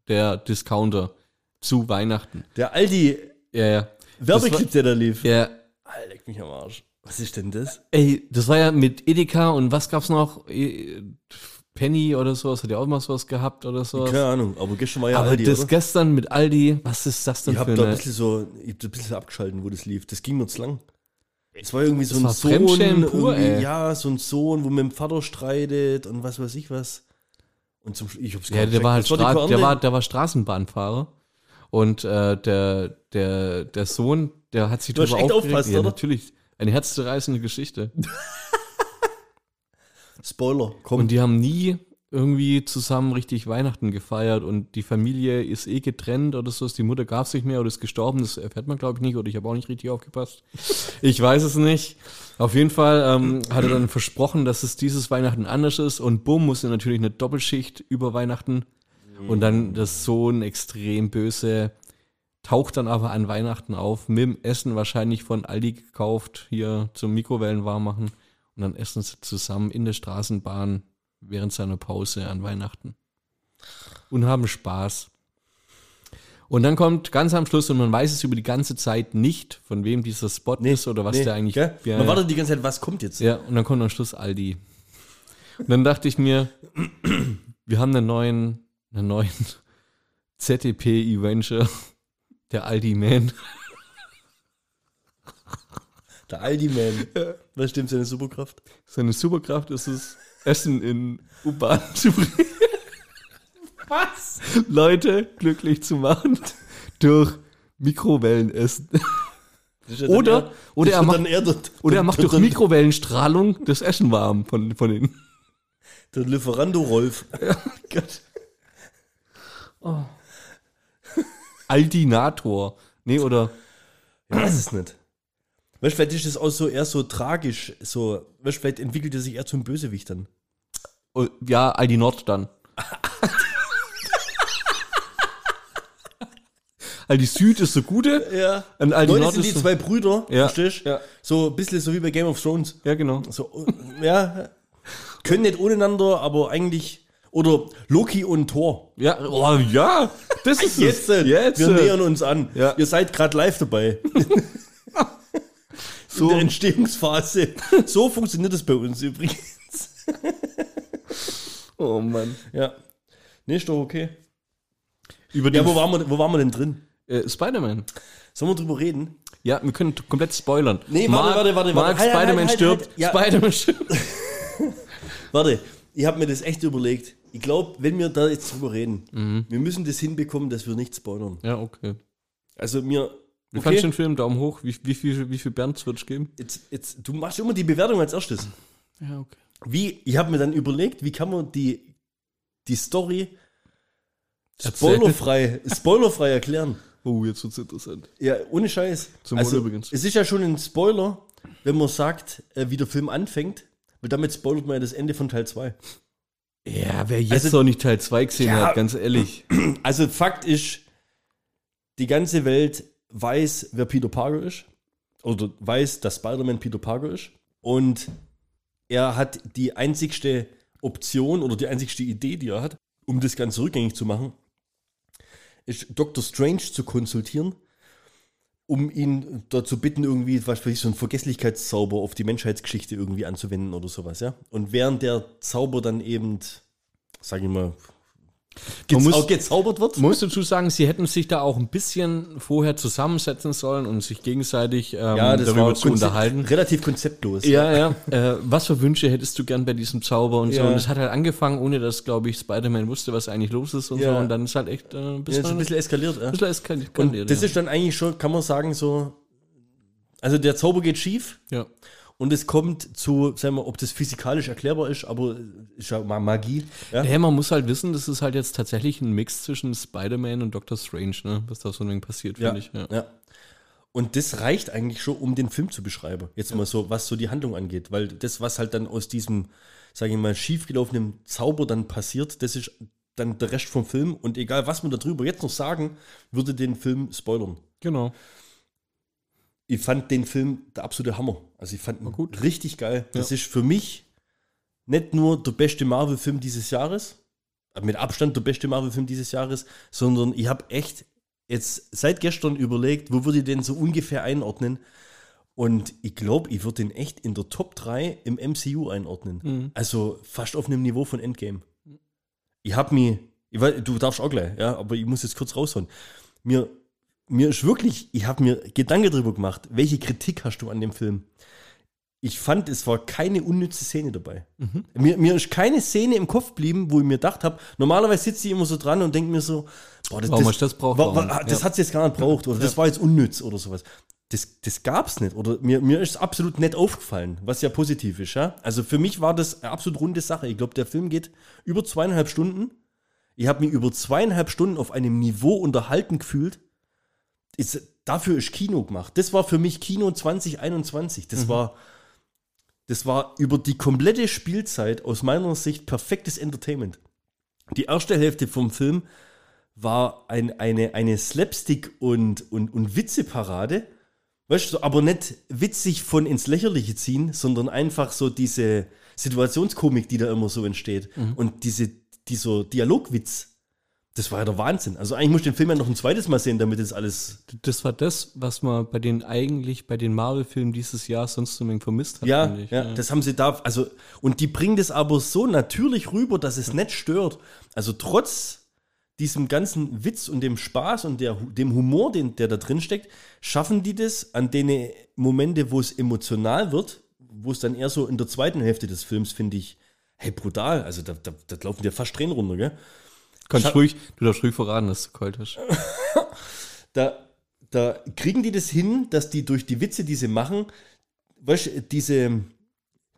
Der Discounter zu Weihnachten. Der Aldi Ja, ja. Werbeclip, der da lief. Ja, Alter, leck mich am Arsch. Was ist denn das? ey, das war ja mit Edeka und was gab's noch? E- Penny oder sowas, hat ja auch mal sowas gehabt oder sowas. Keine Ahnung, aber gestern war ja Aber Aldi, das oder? gestern mit Aldi, was ist das denn Ich für hab da ein bisschen so, ich hab da ein bisschen abgeschalten, wo das lief. Das ging mir zu lang. Es war irgendwie so Das ein war Sohn, pur, ja, so ein Sohn, wo mit dem Vater streitet und was weiß ich was. Und zum Sch- ich hab's Ja, der war halt die der war, der war Straßenbahnfahrer. Und äh, der, der, der Sohn, der hat sich Du hast echt aufgepasst, ja, oder? natürlich. Eine herzzerreißende Geschichte. (laughs) Spoiler, komm. Und die haben nie irgendwie zusammen richtig Weihnachten gefeiert und die Familie ist eh getrennt oder so. Die Mutter gab sich mehr oder ist gestorben. Das erfährt man, glaube ich, nicht. Oder ich habe auch nicht richtig aufgepasst. Ich weiß es nicht. Auf jeden Fall ähm, hat er dann versprochen, dass es dieses Weihnachten anders ist. Und bumm, musste natürlich eine Doppelschicht über Weihnachten. Und dann das Sohn extrem böse taucht dann aber an Weihnachten auf, mit dem Essen wahrscheinlich von Aldi gekauft, hier zum Mikrowellen warm machen Und dann essen sie zusammen in der Straßenbahn während seiner Pause an Weihnachten. Und haben Spaß. Und dann kommt ganz am Schluss, und man weiß es über die ganze Zeit nicht, von wem dieser Spot ist oder was Nee, der eigentlich. gell? Ja, Man wartet die ganze Zeit, was kommt jetzt? Ja, und dann kommt am Schluss Aldi. Und dann dachte ich mir, wir haben einen neuen, einen neuen (laughs) ZDP-Adventure, der Aldi Man. Der Aldi-Man. Was stimmt, seine Superkraft? Seine Superkraft ist es, Essen in U-Bahn zu bringen. Was? Leute glücklich zu machen durch Mikrowellenessen. Oder, oder, er macht, eher der, oder er macht der, durch der, Mikrowellenstrahlung das Essen warm von, von den. der Lieferando Rolf. Gott. Aldinator. Nee, oder Ich weiß es nicht. Weißt vielleicht ist das auch so eher so tragisch, so, weißt vielleicht entwickelt er sich eher zum Bösewicht dann. oh, ja, Aldi Nord dann. (laughs) Aldi Süd ist so gute. Ja. Und Aldi Leute Nord sind die so, zwei Brüder, Ja. verstehst du? Ja. So ein bisschen so wie bei Game of Thrones. Ja, genau. So, ja, können nicht ohneinander, aber eigentlich, oder Loki und Thor. Ja, oh, ja. Das (laughs) ist Jetzt, es. Jetzt. wir äh, nähern uns an. Ja. Ihr seid gerade live dabei. (laughs) So. In der Entstehungsphase. (laughs) So funktioniert es bei uns übrigens. Oh Mann. Ja. Nee, ist doch okay. Über Ja, wo waren wir, wo waren wir denn drin? äh, Spider-Man. Sollen wir drüber reden? Ja, wir können komplett spoilern. Nee, warte, warte, warte, Mark warte. Halt, Spider-Man halt, halt, stirbt. halt. Ja. Spider-Man (laughs) stirbt. Warte, ich habe mir das echt überlegt. Ich glaube, wenn wir da jetzt drüber reden, Mhm. wir müssen das hinbekommen, dass wir nicht spoilern. Ja, okay. Also mir. Wie Okay, fandst du den Film? Daumen hoch. Wie, wie viel, wie viel Bernds wird es geben? jetzt, jetzt, du machst immer die Bewertung als erstes. Ja, okay. Wie, ich habe mir dann überlegt, wie kann man die, die Story spoilerfrei, (laughs) spoilerfrei erklären. Oh, jetzt wird's interessant. Ja, ohne Scheiß. Zum Wohl übrigens. Es ist ja schon ein Spoiler, wenn man sagt, äh, wie der Film anfängt, weil damit spoilert man ja das Ende von Teil 2. Ja, wer jetzt Also- noch nicht Teil 2 gesehen Ja. hat, ganz ehrlich. (clears throat) Also Fakt ist, die ganze Welt weiß, wer Peter Parker ist. Oder weiß, dass Spider-Man Peter Parker ist. Und er hat die einzigste Option oder die einzigste Idee, die er hat, um das Ganze rückgängig zu machen, ist Dr. Strange zu konsultieren, um ihn dazu bitten, irgendwie, was weiß ich, so einen Vergesslichkeitszauber auf die Menschheitsgeschichte irgendwie anzuwenden oder sowas, ja. Und während der Zauber dann eben, sag ich mal, Man muss- gezau gezaubert wird, Muss dazu sagen, sie hätten sich da auch ein bisschen vorher zusammensetzen sollen und sich gegenseitig ähm, ja, das darüber zu unterhalten. relativ konzeptlos. Ja, ja. Äh, was für Wünsche hättest du gern bei diesem Zauber und so? Ja. Und es hat halt angefangen, ohne dass, glaube ich, Spider-Man wusste, was eigentlich los ist und Ja. so. Und dann ist halt echt äh, ein Ja, bisschen, ein bisschen eskaliert. Ja. ein bisschen eskaliert. Und das ist dann eigentlich schon, kann man sagen, so. Also der Zauber geht schief ja. Und es kommt zu, sagen wir, ob das physikalisch erklärbar ist, aber ist ja mal Magie. Ja? Ja, man muss halt wissen, das ist halt jetzt tatsächlich ein Mix zwischen Spider-Man und Doctor Strange, ne? was da so ein wenig passiert, Ja, finde ich. Ja. ja. Und das reicht eigentlich schon, um den Film zu beschreiben. Jetzt mal so, was so die Handlung angeht. Weil das, was halt dann aus diesem, sage ich mal, schiefgelaufenen Zauber dann passiert, das ist dann der Rest vom Film. Und egal, was wir darüber jetzt noch sagen, würde den Film spoilern. Genau. Ich fand den Film der absolute Hammer. Also ich fand ihn gut. richtig geil. Das ist für mich nicht nur der beste Marvel-Film dieses Jahres, äh, mit Abstand der beste Marvel-Film dieses Jahres, sondern ich habe echt jetzt seit gestern überlegt, wo würde ich den so ungefähr einordnen. Und ich glaube, ich würde den echt in der Top 3 im MCU einordnen. Mhm. Also fast auf einem Niveau von Endgame. Ich habe mir, du darfst auch gleich, ja, aber ich muss jetzt kurz raushauen. Mir, mir ist wirklich, ich habe mir Gedanken darüber gemacht, welche Kritik hast du an dem Film? Ich fand, es war keine unnütze Szene dabei. Mhm. Mir, mir ist keine Szene im Kopf geblieben, wo ich mir gedacht habe, normalerweise sitze ich immer so dran und denke mir so, boah, das, Warum das, das braucht? wa- wa- Warum? das Ja. hat es jetzt gar nicht braucht oder das war jetzt unnütz oder sowas. Das, das gab es nicht. Oder mir, mir ist absolut nicht aufgefallen, was ja positiv ist. Ja? Also für mich war das eine absolut runde Sache. Ich glaube, der Film geht über zweieinhalb Stunden. Ich habe mich über zweieinhalb Stunden auf einem Niveau unterhalten gefühlt. Ist, dafür ist Kino gemacht. Das war für mich Kino 2021. Das war das war über die komplette Spielzeit aus meiner Sicht perfektes Entertainment. Die erste Hälfte vom Film war ein, eine, eine Slapstick- und, und, und Witzeparade, Weißt du, aber nicht witzig von ins Lächerliche ziehen, sondern einfach so diese Situationskomik, die da immer so entsteht. Und diese, dieser Dialogwitz, das war ja der Wahnsinn. Also eigentlich muss ich den Film ja noch ein zweites Mal sehen, damit das alles. Das war das, was man bei den eigentlich bei den Marvel-Filmen dieses Jahr sonst so ein wenig vermisst hat. Ja, ich. ja, das haben sie da. Also, und die bringen das aber so natürlich rüber, dass es nicht stört. Also trotz diesem ganzen Witz und dem Spaß und der, dem Humor, den, der da drin steckt, schaffen die das an den Momente, wo es emotional wird, wo es dann eher so in der zweiten Hälfte des Films, finde ich, hey, brutal. Also da, da, da laufen dir fast Tränen runter, gell? Kannst ruhig, du darfst ruhig verraten, dass du kalt hast. (laughs) da, da kriegen die das hin, dass die durch die Witze, die sie machen, weißt diese,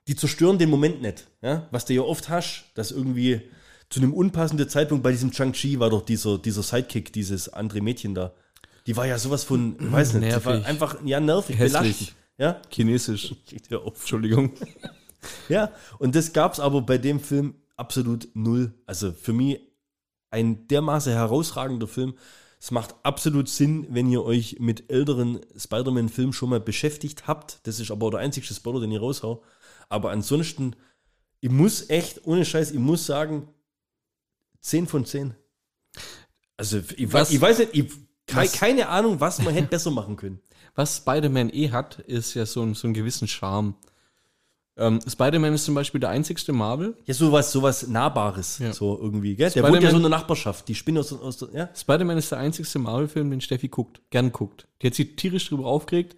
die zerstören den Moment nicht. Ja? Was du ja oft hast, dass irgendwie zu einem unpassenden Zeitpunkt bei diesem Chang-Chi war doch dieser, dieser Sidekick, dieses andere Mädchen da. Die war ja sowas von, ich weiß nicht, die war Nervig. einfach, ja, nervig, Hässlich. belastend. Ja, Chinesisch. (laughs) Hör auf. Entschuldigung. (laughs) Ja, und das gab es aber bei dem Film absolut null. Also für mich ein dermaßen herausragender Film. Es macht absolut Sinn, wenn ihr euch mit älteren Spider-Man-Filmen schon mal beschäftigt habt. Das ist aber auch der einzige Spoiler, den ich raushau. Aber ansonsten, ich muss echt, ohne Scheiß, ich muss sagen, 10 von 10. Also ich, Was- weiß, ich weiß nicht, ich, was- keine Ahnung, was man hätte besser machen können. (laughs) Was Spider-Man eh hat, ist ja so, ein, so einen gewissen Charme. Ähm, Spider-Man ist zum Beispiel der einzigste Marvel. Ja, sowas, sowas Nahbares, Ja. so irgendwie, gell? Der wohnt ja so in der Nachbarschaft, die Spinne aus, aus ja? Spider-Man ist der einzigste Marvel-Film, den Steffi guckt, gern guckt. Die hat sich tierisch drüber aufgeregt,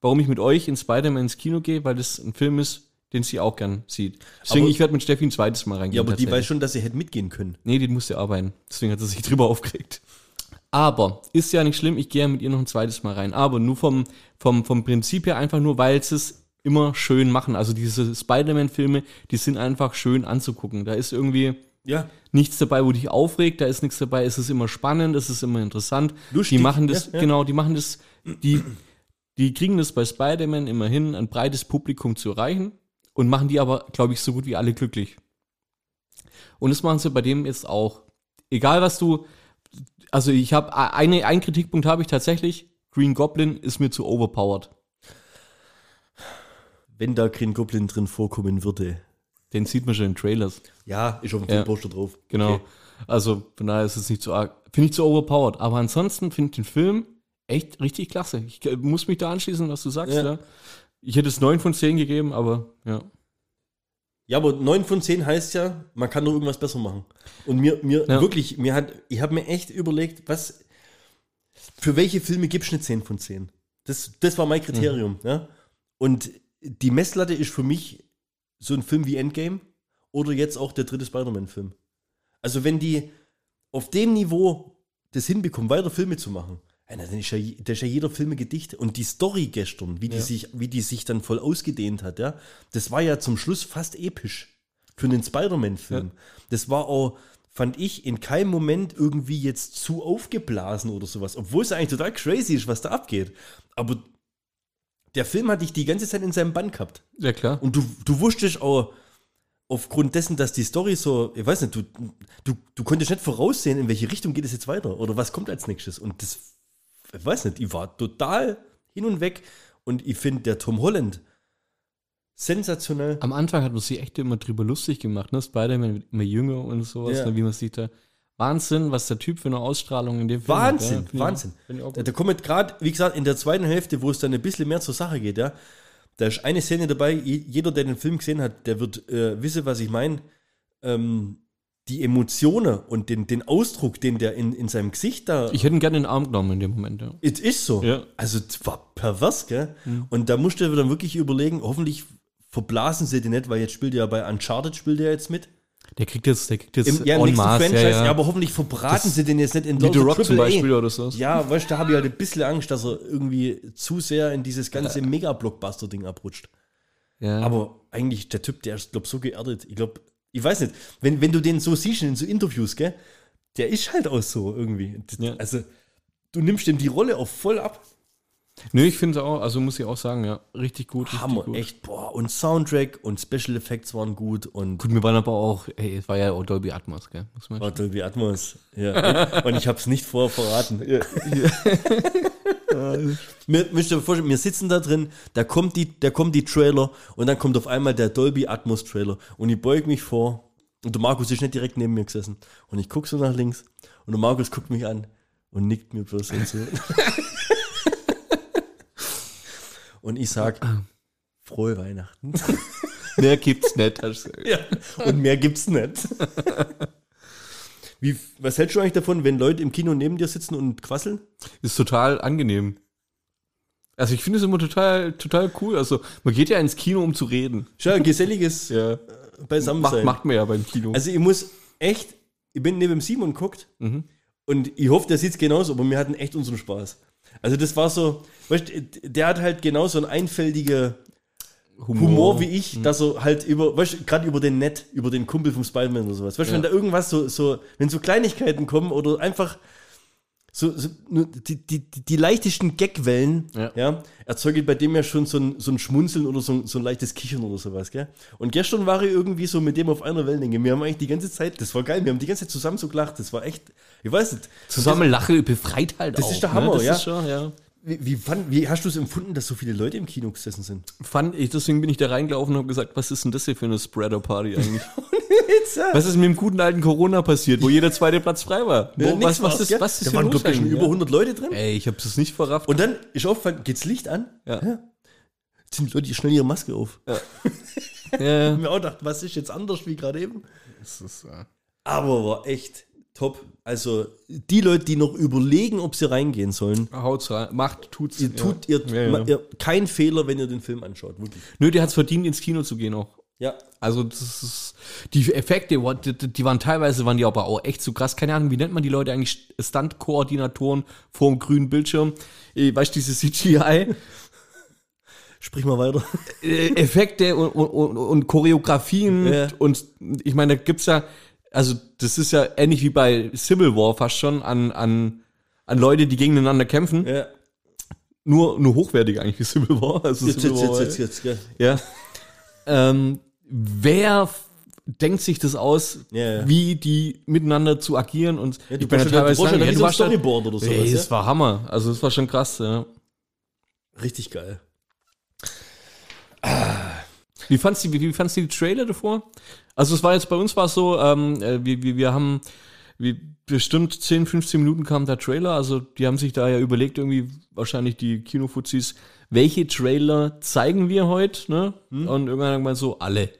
warum ich mit euch in Spider-Man ins Kino gehe, weil das ein Film ist, den sie auch gern sieht. Deswegen, Aber- ich werde mit Steffi ein zweites Mal reingehen. Ja, aber die weiß schon, dass sie hätte mitgehen können. Nee, die musste arbeiten. Deswegen hat sie sich (laughs) drüber aufgeregt. Aber ist ja nicht schlimm, ich gehe ja mit ihr noch ein zweites Mal rein. Aber nur vom, vom, vom Prinzip her einfach nur, weil es immer schön machen. Also diese Spider-Man-Filme, die sind einfach schön anzugucken. Da ist irgendwie Ja. nichts dabei, wo dich aufregt, da ist nichts dabei, es ist immer spannend, es ist immer interessant. Lustig, die machen das, ja, ja. genau, die machen das, die, die kriegen das bei Spider-Man immer hin, ein breites Publikum zu erreichen und machen die aber, glaube ich, so gut wie alle glücklich. Und das machen sie bei dem jetzt auch. Egal was du, also ich habe eine, einen Kritikpunkt habe ich tatsächlich, Green Goblin ist mir zu overpowered. Wenn da Green Goblin drin vorkommen würde. Den sieht man schon in Trailers. Ja, ist auf dem Ja. Poster drauf. Genau. Okay. Also von daher ist es nicht so arg. Finde ich zu overpowered. Aber ansonsten finde ich den Film echt richtig klasse. Ich äh, muss mich da anschließen, was du sagst. Ja. Ja. Ich hätte es 9 von 10 gegeben, aber ja. Ja, aber 9 von 10 heißt ja, man kann doch irgendwas besser machen. Und mir, mir Ja. wirklich, mir hat, ich habe mir echt überlegt, was, für welche Filme gibst du eine 10 von 10? Das, das war mein Kriterium. Ja? Und die Messlatte ist für mich so ein Film wie Endgame oder jetzt auch der dritte Spider-Man-Film. Also wenn die auf dem Niveau das hinbekommen, weiter Filme zu machen, ja, dann ist ja, da ist ja jeder Film ein Gedicht. Und die Story gestern, wie die, Ja. sich, wie die sich dann voll ausgedehnt hat, ja, das war ja zum Schluss fast episch für einen Spider-Man-Film. Das war auch, fand ich, in keinem Moment irgendwie jetzt zu aufgeblasen oder sowas, obwohl es eigentlich total crazy ist, was da abgeht. Aber der Film hat dich die ganze Zeit in seinem Bann gehabt. Ja, klar. Und du, du wusstest auch, aufgrund dessen, dass die Story so, ich weiß nicht, du, du, du konntest nicht voraussehen, in welche Richtung geht es jetzt weiter oder was kommt als nächstes. Und das, ich weiß nicht, ich war total hin und weg. Und ich finde, der Tom Holland, sensationell. Am Anfang hat man sich echt immer drüber lustig gemacht, ne? Spider-Man wird immer jünger und sowas, Ja. ne? wie man sieht da. Wahnsinn, was der Typ für eine Ausstrahlung in dem Film Wahnsinn, hat. ja. Wahnsinn. auch Da, kommt gerade, wie gesagt, in der zweiten Hälfte, wo es dann ein bisschen mehr zur Sache geht, ja, da ist eine Szene dabei, je- jeder, der den Film gesehen hat, der wird äh, wissen, was ich meine. Ähm, die Emotionen und den, den Ausdruck, den der in, in seinem Gesicht da Ich hätte ihn gerne in den Arm genommen in dem Moment, ja. Es ist so. Ja. Also, es war pervers, gell? Und da musst du dann wirklich überlegen, hoffentlich verblasen sie den nicht, weil jetzt spielt er ja bei Uncharted, spielt er jetzt mit. Der kriegt jetzt, der kriegt jetzt Im, ja, masse, Franchise, ja, ja, ja. aber hoffentlich verbraten Das- sie den jetzt nicht in Wie The Rock zum. Beispiel oder so. Ja, weißt du, da habe ich halt ein bisschen Angst, dass er irgendwie zu sehr in dieses ganze Mega-Blockbuster-Ding abrutscht. ja. Aber eigentlich, der Typ, der ist, glaube so geerdet. Ich glaube, ich weiß nicht, wenn, wenn du den so siehst in so Interviews, gell, der ist halt auch so irgendwie. Ja. Also, du nimmst ihm die Rolle auch voll ab. Nö, ich finde auch, also muss ich auch sagen, ja, richtig gut. Richtig Hammer, gut. echt, boah, und Soundtrack und Special Effects waren gut und Gut, wir waren aber auch, ey, es war ja auch Dolby Atmos, gell? Muss man oh, Dolby Atmos. Ja. und ich habe es nicht vorher verraten. (laughs) Mir, müsst ihr vorstellen, wir sitzen da drin, da kommt die, da kommt die Trailer und dann kommt auf einmal der Dolby Atmos Trailer und ich beug mich vor und der Markus ist nicht direkt neben mir gesessen und ich guck so nach links und der Markus guckt mich an und nickt mir bloß und so. (laughs) und ich sag, frohe Weihnachten. (laughs) Mehr gibt's nicht. hast du gesagt. Ja, und mehr gibt's nicht. Wie, was hältst du eigentlich davon, wenn Leute im Kino neben dir sitzen und quasseln? Ist total angenehm. Also ich finde es immer total, total cool. Also man geht ja ins Kino, um zu reden. Schau, geselliges Ja. Beisammensein. Macht, macht man ja beim Kino. Also ich muss echt, ich bin neben Simon geguckt Mhm. und ich hoffe, der sieht's genauso, aber wir hatten echt unseren Spaß. Also das war so, weißt, du, der hat halt genauso einen einfältigen Humor, wie ich, dass er halt über, weißt du, gerade über den Net, über den Kumpel vom Spider-Man oder sowas. Weißt du, wenn da irgendwas so, so, wenn so Kleinigkeiten kommen oder einfach so, so nur die, die, die, leichtesten Gagwellen, ja. Ja. erzeugt bei dem ja schon so ein, so ein Schmunzeln oder so ein, so ein leichtes Kichern oder sowas, gell? Und gestern war ich irgendwie so mit dem auf einer Wellenlänge. Wir haben eigentlich die ganze Zeit, das war geil, wir haben die ganze Zeit zusammen so gelacht, das war echt, ich weiß nicht. Zusammen Lache befreit halt Das auch. ist der Hammer, das ja. Ist schon, ja. Wie, wie, fand, wie hast du es empfunden, dass so viele Leute im Kino gesessen sind? Fand ich, deswegen bin ich da reingelaufen und habe gesagt, was ist denn das hier für eine Spreader-Party eigentlich? (laughs) was ist mit dem guten alten Corona passiert, wo jeder zweite Platz frei war? Wo, Ja, was, was, ist, was ist Da hier waren, los glaube ich, schon eigentlich, über ja? 100 Leute drin. Ey, ich habe das nicht verrafft. Und dann ist aufgefallen, geht's Licht an? Ja. Jetzt sind die Leute schnell ihre Maske auf. ja, (laughs) Ich mir auch gedacht, was ist jetzt anders wie gerade eben? das ist, äh, Aber war echt top. Also die Leute, die noch überlegen, ob sie reingehen sollen, haut's rein. Macht, tut's. ihr tut ihr, Ja, ja. ihr kein Fehler, wenn ihr den Film anschaut. Wirklich. Nö, die hat's verdient, ins Kino zu gehen auch. Ja. Also das ist, die Effekte, die, waren teilweise, waren die aber auch echt so krass. Keine Ahnung, wie nennt man die Leute eigentlich? Stunt-Koordinatoren vor dem grünen Bildschirm. Äh, Weißt du, diese CGI? Sprich mal weiter. äh, Effekte und, und, und, und Choreografien Ja. und ich meine, da gibt's ja, also das ist ja ähnlich wie bei Civil War fast schon an, an, an Leute, die gegeneinander kämpfen. Ja. Nur, nur hochwertig eigentlich wie Civil War. Also Jetzt, Civil jetzt, War, jetzt, jetzt, jetzt? Ja. ähm, wer denkt sich das aus, Ja, ja. wie die miteinander zu agieren und Ja, ich bin ja ja- teilweise brauchst ja du so warst Storyboard oder sowas, Ey, ja? das war Hammer. Also das war schon krass, ja. Richtig geil. Wie fandst du, wie, wie fandst du die Trailer davor? Also es war jetzt bei uns war es so, ähm, äh, wir, wir, wir haben wie bestimmt 10, 15 Minuten kam der Trailer, also die haben sich da ja überlegt, irgendwie wahrscheinlich die Kinofuzis, welche Trailer zeigen wir heute, ne? Hm? Und irgendwann wir so alle. (laughs)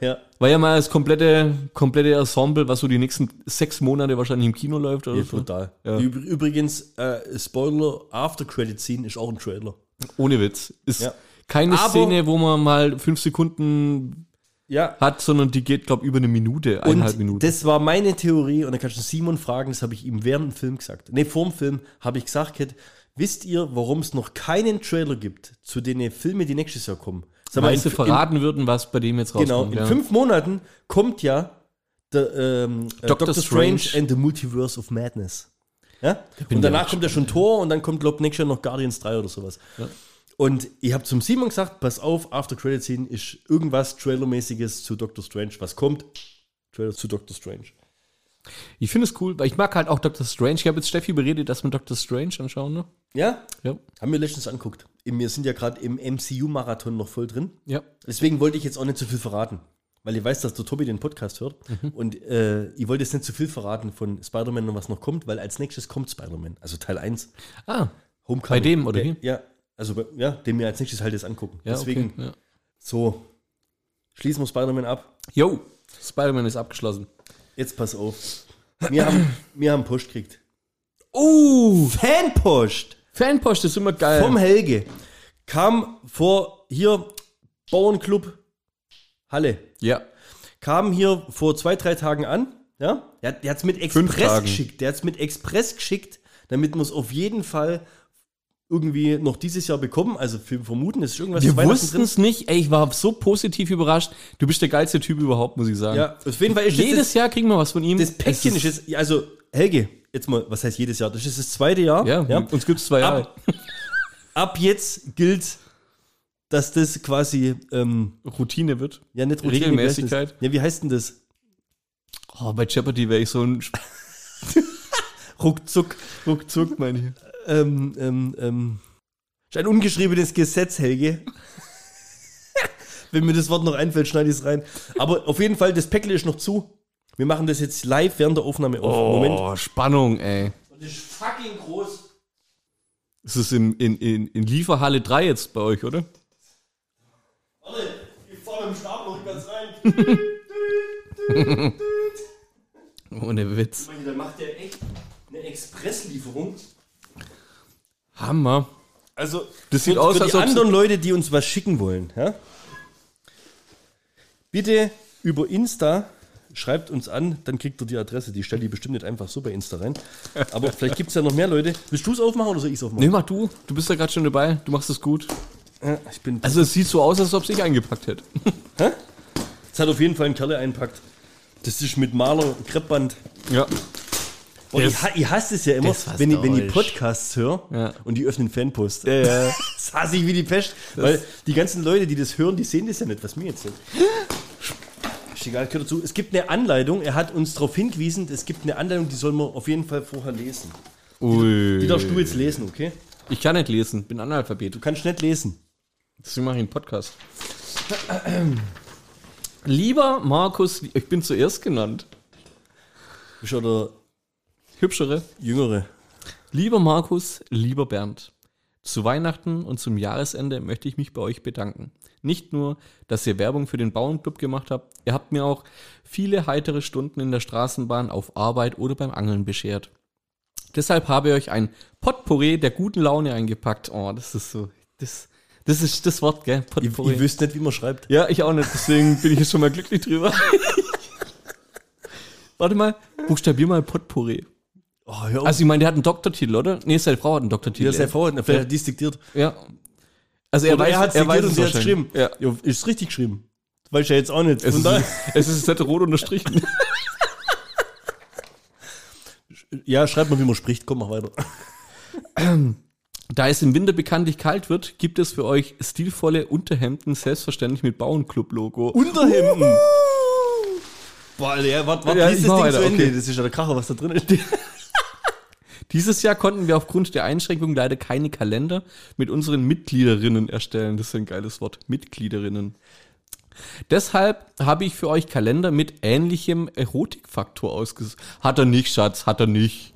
Ja. War ja mal das komplette, komplette Ensemble, was so die nächsten sechs Monate wahrscheinlich im Kino läuft oder Ja, so. total. Ja. Üb- Übrigens, äh, Spoiler, After Credit Scene ist auch ein Trailer. Ohne Witz. Ist keine Aber- Szene, wo man mal fünf Sekunden Ja. hat, sondern die geht, glaube ich, über eine Minute, eineinhalb Und Minuten. das war meine Theorie, und da kannst du Simon fragen, das habe ich ihm während dem Film gesagt. Ne, vor dem Film habe ich gesagt, Kit, wisst ihr, warum es noch keinen Trailer gibt zu den Filmen, die nächstes Jahr kommen? Sag Weil in- sie verraten würden, was bei dem jetzt Genau, rauskommt. in ja. fünf Monaten kommt ja der, ähm, äh, Doctor Doctor, Strange. Strange. and the Multiverse of Madness. Ja? Und ja danach kommt ja schon Tor und dann kommt, glaub nächstes Jahr noch Guardians 3 oder sowas. Und ich habe zum Simon gesagt, pass auf, After Credit Scene ist irgendwas Trailermäßiges zu Doctor Strange. Was kommt? Trailer zu Doctor Strange. Ich finde es cool, weil ich mag halt auch Doctor Strange. Ich habe jetzt Steffi beredet, dass wir Doctor Strange anschauen, ne? Ja? Ja. Haben wir letztens anguckt. Wir sind ja gerade im MCU-Marathon noch voll drin. Ja. Deswegen wollte ich jetzt auch nicht zu viel verraten. Weil ich weiß, dass der Tobi den Podcast hört. Mhm. Und äh, ich wollte jetzt nicht zu viel verraten von Spider-Man und was noch kommt, weil als nächstes kommt Spider-Man. Also Teil 1. Ah, Homecoming. Bei dem, oder wie? Ja, also ja, den wir als nächstes halt jetzt angucken. ja, Deswegen, okay. Ja. so, schließen wir Spider-Man ab. Yo, Spider-Man ist abgeschlossen. Jetzt pass auf. Wir haben, (clears throat) wir haben Post gekriegt. Uh, Fanpost Fanpost ist immer geil. vom Helge. Kam vor hier, Bauernclub Halle. ja. kam hier vor zwei, drei Tagen an. Ja, der, der hat es mit Express geschickt. Der hat es mit Express geschickt, damit wir es auf jeden Fall irgendwie noch dieses Jahr bekommen. Also wir vermuten, es ist irgendwas Wir wussten es nicht. Ey, ich war so positiv überrascht. Du bist der geilste Typ überhaupt, muss ich sagen. Ja, auf jeden Fall ist das, Jedes Jahr kriegen wir was von ihm. das Päckchen Es ist jetzt, also Helge, jetzt mal, was heißt jedes Jahr? Das ist das zweite Jahr. Ja, uns gibt's zwei Jahre. Ab, ab jetzt gilt, dass das quasi, ähm, Routine wird. ja nicht Routine, Regelmäßigkeit. das? Ja, wie heißt denn das? Oh, bei Jeopardy wäre ich so ein (laughs) Ruckzuck. Ruckzuck, meine ich. Ähm, ähm, ähm, ist ein ungeschriebenes Gesetz, Helge. Wenn mir das Wort noch einfällt, schneide ich es rein. Aber auf jeden Fall, das Päckle ist noch zu. Wir machen das jetzt live während der Aufnahme auf. Moment. Oh, Spannung, ey. Und das ist fucking groß. Es ist in, in, in, in Lieferhalle 3 jetzt bei euch, oder? Warte, ich fahr mit dem Stapel noch ganz rein. (laughs) Ohne Witz. Da macht der echt eine Expresslieferung. Hammer. Also, Das sieht für, aus, für als die ob anderen Leute, die uns was schicken wollen, ja? Bitte über Insta schreibt uns an, dann kriegt ihr die Adresse. Die stellt die bestimmt nicht einfach so bei Insta rein. Aber (laughs) vielleicht gibt es ja noch mehr Leute. Willst du es aufmachen oder soll ich es aufmachen? Nee, mach du. Du bist ja gerade schon dabei. Du machst es gut. Ja, ich bin. Also es sieht so aus, als ob es ich eingepackt hätte. (laughs) Es hat auf jeden Fall ein Kerle einpackt. Das ist mit Maler Kreppband. Ja. Das- ich, ich hasse es ja immer, das wenn ich, wenn ich. Podcasts höre Ja. und die öffnen Fanpost. Ja, ja. (laughs) Das hasse ich wie die Pest. weil die ganzen Leute, die das hören, die sehen das ja nicht, was wir jetzt sind. Ist egal, gehört dazu. Es gibt eine Anleitung, er hat uns darauf hingewiesen, es gibt eine Anleitung, die soll man auf jeden Fall vorher lesen. Ui. Die darfst du jetzt lesen, okay? Ich kann nicht lesen, bin Analphabet. Du kannst nicht lesen. Deswegen mache ich einen Podcast. Lieber Markus, ich bin zuerst genannt. Du bist ja der Hübschere. Jüngere. Lieber Markus, lieber Bernd. Zu Weihnachten und zum Jahresende möchte ich mich bei euch bedanken. Nicht nur, dass ihr Werbung für den Bauernclub gemacht habt, ihr habt mir auch viele heitere Stunden in der Straßenbahn, auf Arbeit oder beim Angeln beschert. Deshalb habe ich euch ein Potpourri der guten Laune eingepackt. Oh, das ist so, das, das ist das Wort, gell? Ich, Potpourri. ich wüsste nicht, wie man schreibt. Ja, ich auch nicht, deswegen bin ich jetzt schon mal glücklich drüber. (laughs) Warte mal, buchstabier mal Potpourri. Oh. Also ich meine, der hat einen Doktortitel, oder? Nee, seine Frau hat einen Doktortitel. ja, seine Frau hat vielleicht hat die es diktiert. Ja. Also er Oder weiß, er hat er weiß und es sie hat geschrieben. Ja. Ist richtig geschrieben. Weiß ich ja jetzt auch nicht. Es (laughs) ist, es ist jetzt rot unterstrichen. (laughs) ja, schreibt mal, wie man spricht. Komm, mach weiter. Da es im Winter bekanntlich kalt wird, gibt es für euch stilvolle Unterhemden, selbstverständlich mit Bauernclub-Logo. Unterhemden. Boah, Alter, ja, warte, warte, Ja, ich das Ding zu weiter, Ende. okay. Das ist ja der Kracher, was da drin ist. (laughs) Dieses Jahr konnten wir aufgrund der Einschränkungen leider keine Kalender mit unseren Mitgliederinnen erstellen. Das ist ein geiles Wort. Mitgliederinnen. Deshalb habe ich für euch Kalender mit ähnlichem Erotikfaktor ausgesucht. Hat er nicht, Schatz, hat er nicht.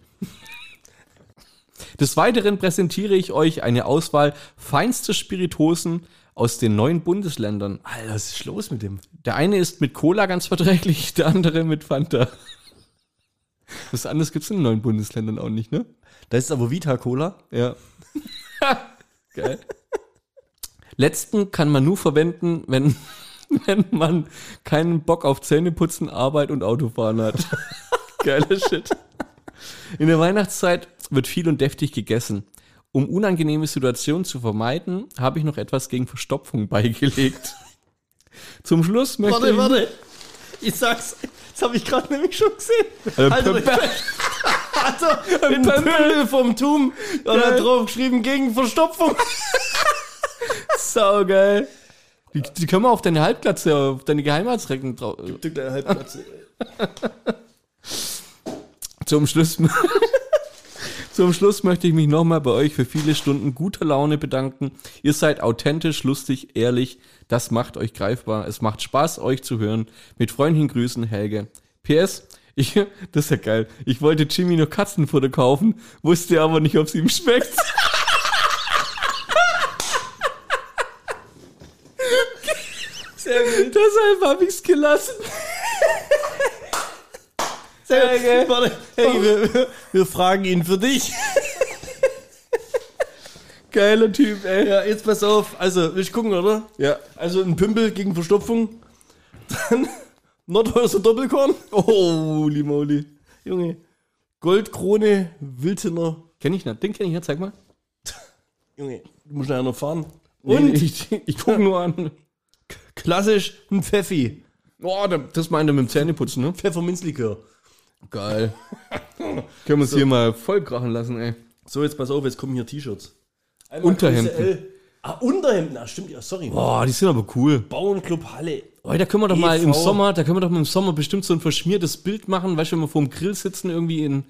Des Weiteren präsentiere ich euch eine Auswahl feinster Spiritosen aus den neuen Bundesländern. Alter, was ist los mit dem? Der eine ist mit Cola ganz verträglich, (laughs) der andere mit Fanta. Was anderes gibt es in den neuen Bundesländern auch nicht, ne? Da ist aber Vita Cola. Ja. (laughs) Geil. Letzten kann man nur verwenden, wenn, (laughs) wenn man keinen Bock auf Zähneputzen, Arbeit und Autofahren hat. (laughs) Geiler Shit. In der Weihnachtszeit wird viel und deftig gegessen. Um unangenehme Situationen zu vermeiden, habe ich noch etwas gegen Verstopfung beigelegt. Zum Schluss möchte Warte, ich... warte. Ich sag's. Das habe ich gerade nämlich schon gesehen. Alter, Pömpel. (laughs) Alter, ein Pömpel vom Tum. Und Geil. hat drauf geschrieben, gegen Verstopfung. (laughs) Saugeil. Die, die können wir auf deine Halbglatze, auf deine Geheimratsrecken drauf... Stück der Halbplatz. Zum Schluss, zum Schluss möchte ich mich nochmal bei euch für viele Stunden guter Laune bedanken. Ihr seid authentisch, lustig, ehrlich. Das macht euch greifbar. Es macht Spaß, euch zu hören. Mit freundlichen Grüßen, Helge. PS, ich, (laughs) das ist ja geil. Ich wollte Jimmy noch Katzenfutter kaufen, wusste aber nicht, ob es ihm schmeckt. (laughs) Sehr gut. Deshalb habe ich's gelassen. Sehr gut. Warte, hey, wir, wir, wir fragen ihn für dich. (laughs) Geiler Typ, ey. Ja, jetzt pass auf. Also, willst du gucken, oder? Ja. Also ein Pümpel gegen Verstopfung. Dann (laughs) Nordhäuser Doppelkorn. Oh, Limoli. Junge. Goldkrone, Wiltener. Kenn ich nicht. Den kenn ich nicht. Zeig mal. (laughs) Junge, du musst nachher noch fahren. Nee, Und ich, ich guck nur an. klassisch ein Pfeffi. Boah, da- das meint er mit dem Zähneputzen, ne? Pfefferminzlikör. Geil. (laughs) Können wir es hier mal voll krachen lassen, ey. So, jetzt pass auf, jetzt kommen hier T-Shirts. Unterhemden. Ah, Unterhemden. Ah, stimmt, ja, sorry. Boah, die sind aber cool. Bauernclub Halle. Oh, da können wir doch mal EV. im Sommer, da können wir doch mal im Sommer bestimmt so ein verschmiertes Bild machen, weißt du, wenn wir vor dem Grill sitzen irgendwie in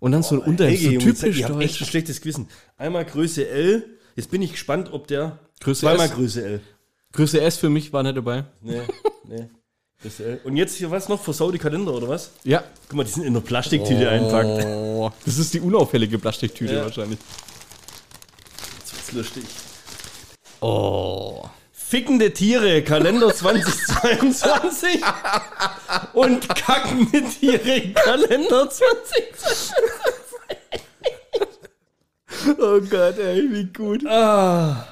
Und dann so ein Unterhemd, so Helge, Junge, typisch ich habe echt ein schlechtes Gewissen. Einmal Größe L. Jetzt bin ich gespannt, ob der Größe zweimal S. Größe L. Größe S für mich war nicht dabei. Nee, nee. (laughs) Größe L. Und jetzt hier was noch? Versaute Kalender oder was? Ja. Guck mal, die sind in einer Plastiktüte einpackt. Oh, (laughs) das ist die unauffällige Plastiktüte Ja. wahrscheinlich. Jetzt wird's lustig. Oh. Fickende Tiere, Kalender (laughs) 2022 und kackende Tiere, Kalender 2022. Oh Gott, ey, wie gut. Ah,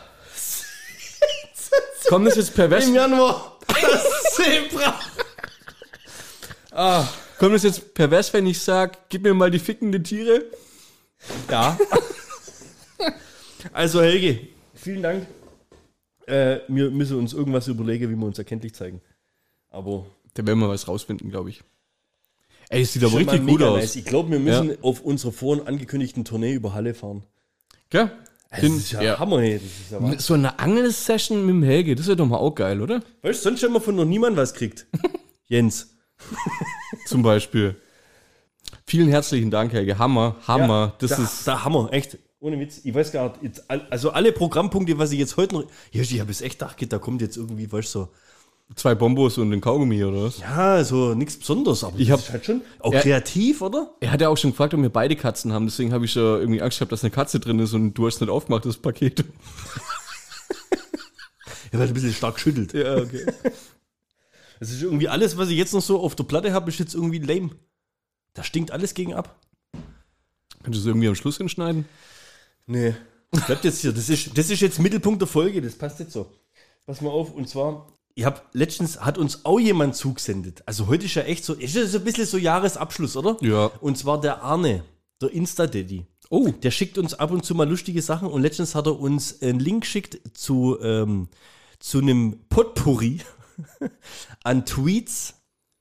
Kommt das jetzt pervers? im Januar das Zebra. Ah, Kommt das jetzt pervers, wenn ich sag, gib mir mal die fickende Tiere? ja. Also Helge, vielen Dank. Äh, wir müssen uns irgendwas überlegen, wie wir uns erkenntlich zeigen. Aber Da werden wir was rausfinden, glaube ich. Ey, es sieht aber richtig gut mega aus. nice. Ich glaube, wir müssen auf unsere vorhin angekündigten Tournee über Halle fahren. Gell? Das ist ja, ja. Hammer, hey. Ist ja. So eine Angelsession mit dem Helge, das wäre doch mal auch geil, oder? Weißt du, sonst haben wir von noch niemand was kriegt. (laughs) Jens. Zum Beispiel. Vielen herzlichen Dank, Helge. Hammer, Hammer. das da, ist. Da Hammer, echt. Ohne Witz. Ich weiß gar nicht, jetzt, also alle Programmpunkte, was ich jetzt heute noch. Ja, ich habe es echt gedacht, da kommt jetzt irgendwie, weißt du, so. Zwei Bombos und ein Kaugummi, oder was? Ja, so nichts Besonderes, aber Ich das hab- ist halt schon auch Ja. kreativ, oder? Er hat ja auch schon gefragt, ob wir beide Katzen haben. Deswegen habe ich ja irgendwie Angst gehabt, dass eine Katze drin ist und du hast nicht aufgemacht, das Paket. (laughs) Er hat ein bisschen stark geschüttelt. Ja, okay. (laughs) Das ist irgendwie alles, was ich jetzt noch so auf der Platte habe, ist jetzt irgendwie lame. Da stinkt alles gegen ab. Könntest du irgendwie am Schluss hinschneiden? Nee. Bleibt jetzt hier. Das ist, das ist jetzt Mittelpunkt der Folge. Das passt jetzt so. Pass mal auf. Und zwar, ich habe letztens, hat uns auch jemand zugesendet. Also heute ist ja echt so, ist ja so ein bisschen so Jahresabschluss, oder? Ja. Und zwar der Arne, der Insta-Daddy. Oh. Der schickt uns ab und zu mal lustige Sachen und letztens hat er uns einen Link geschickt zu, ähm, zu einem Potpourri (laughs) an Tweets.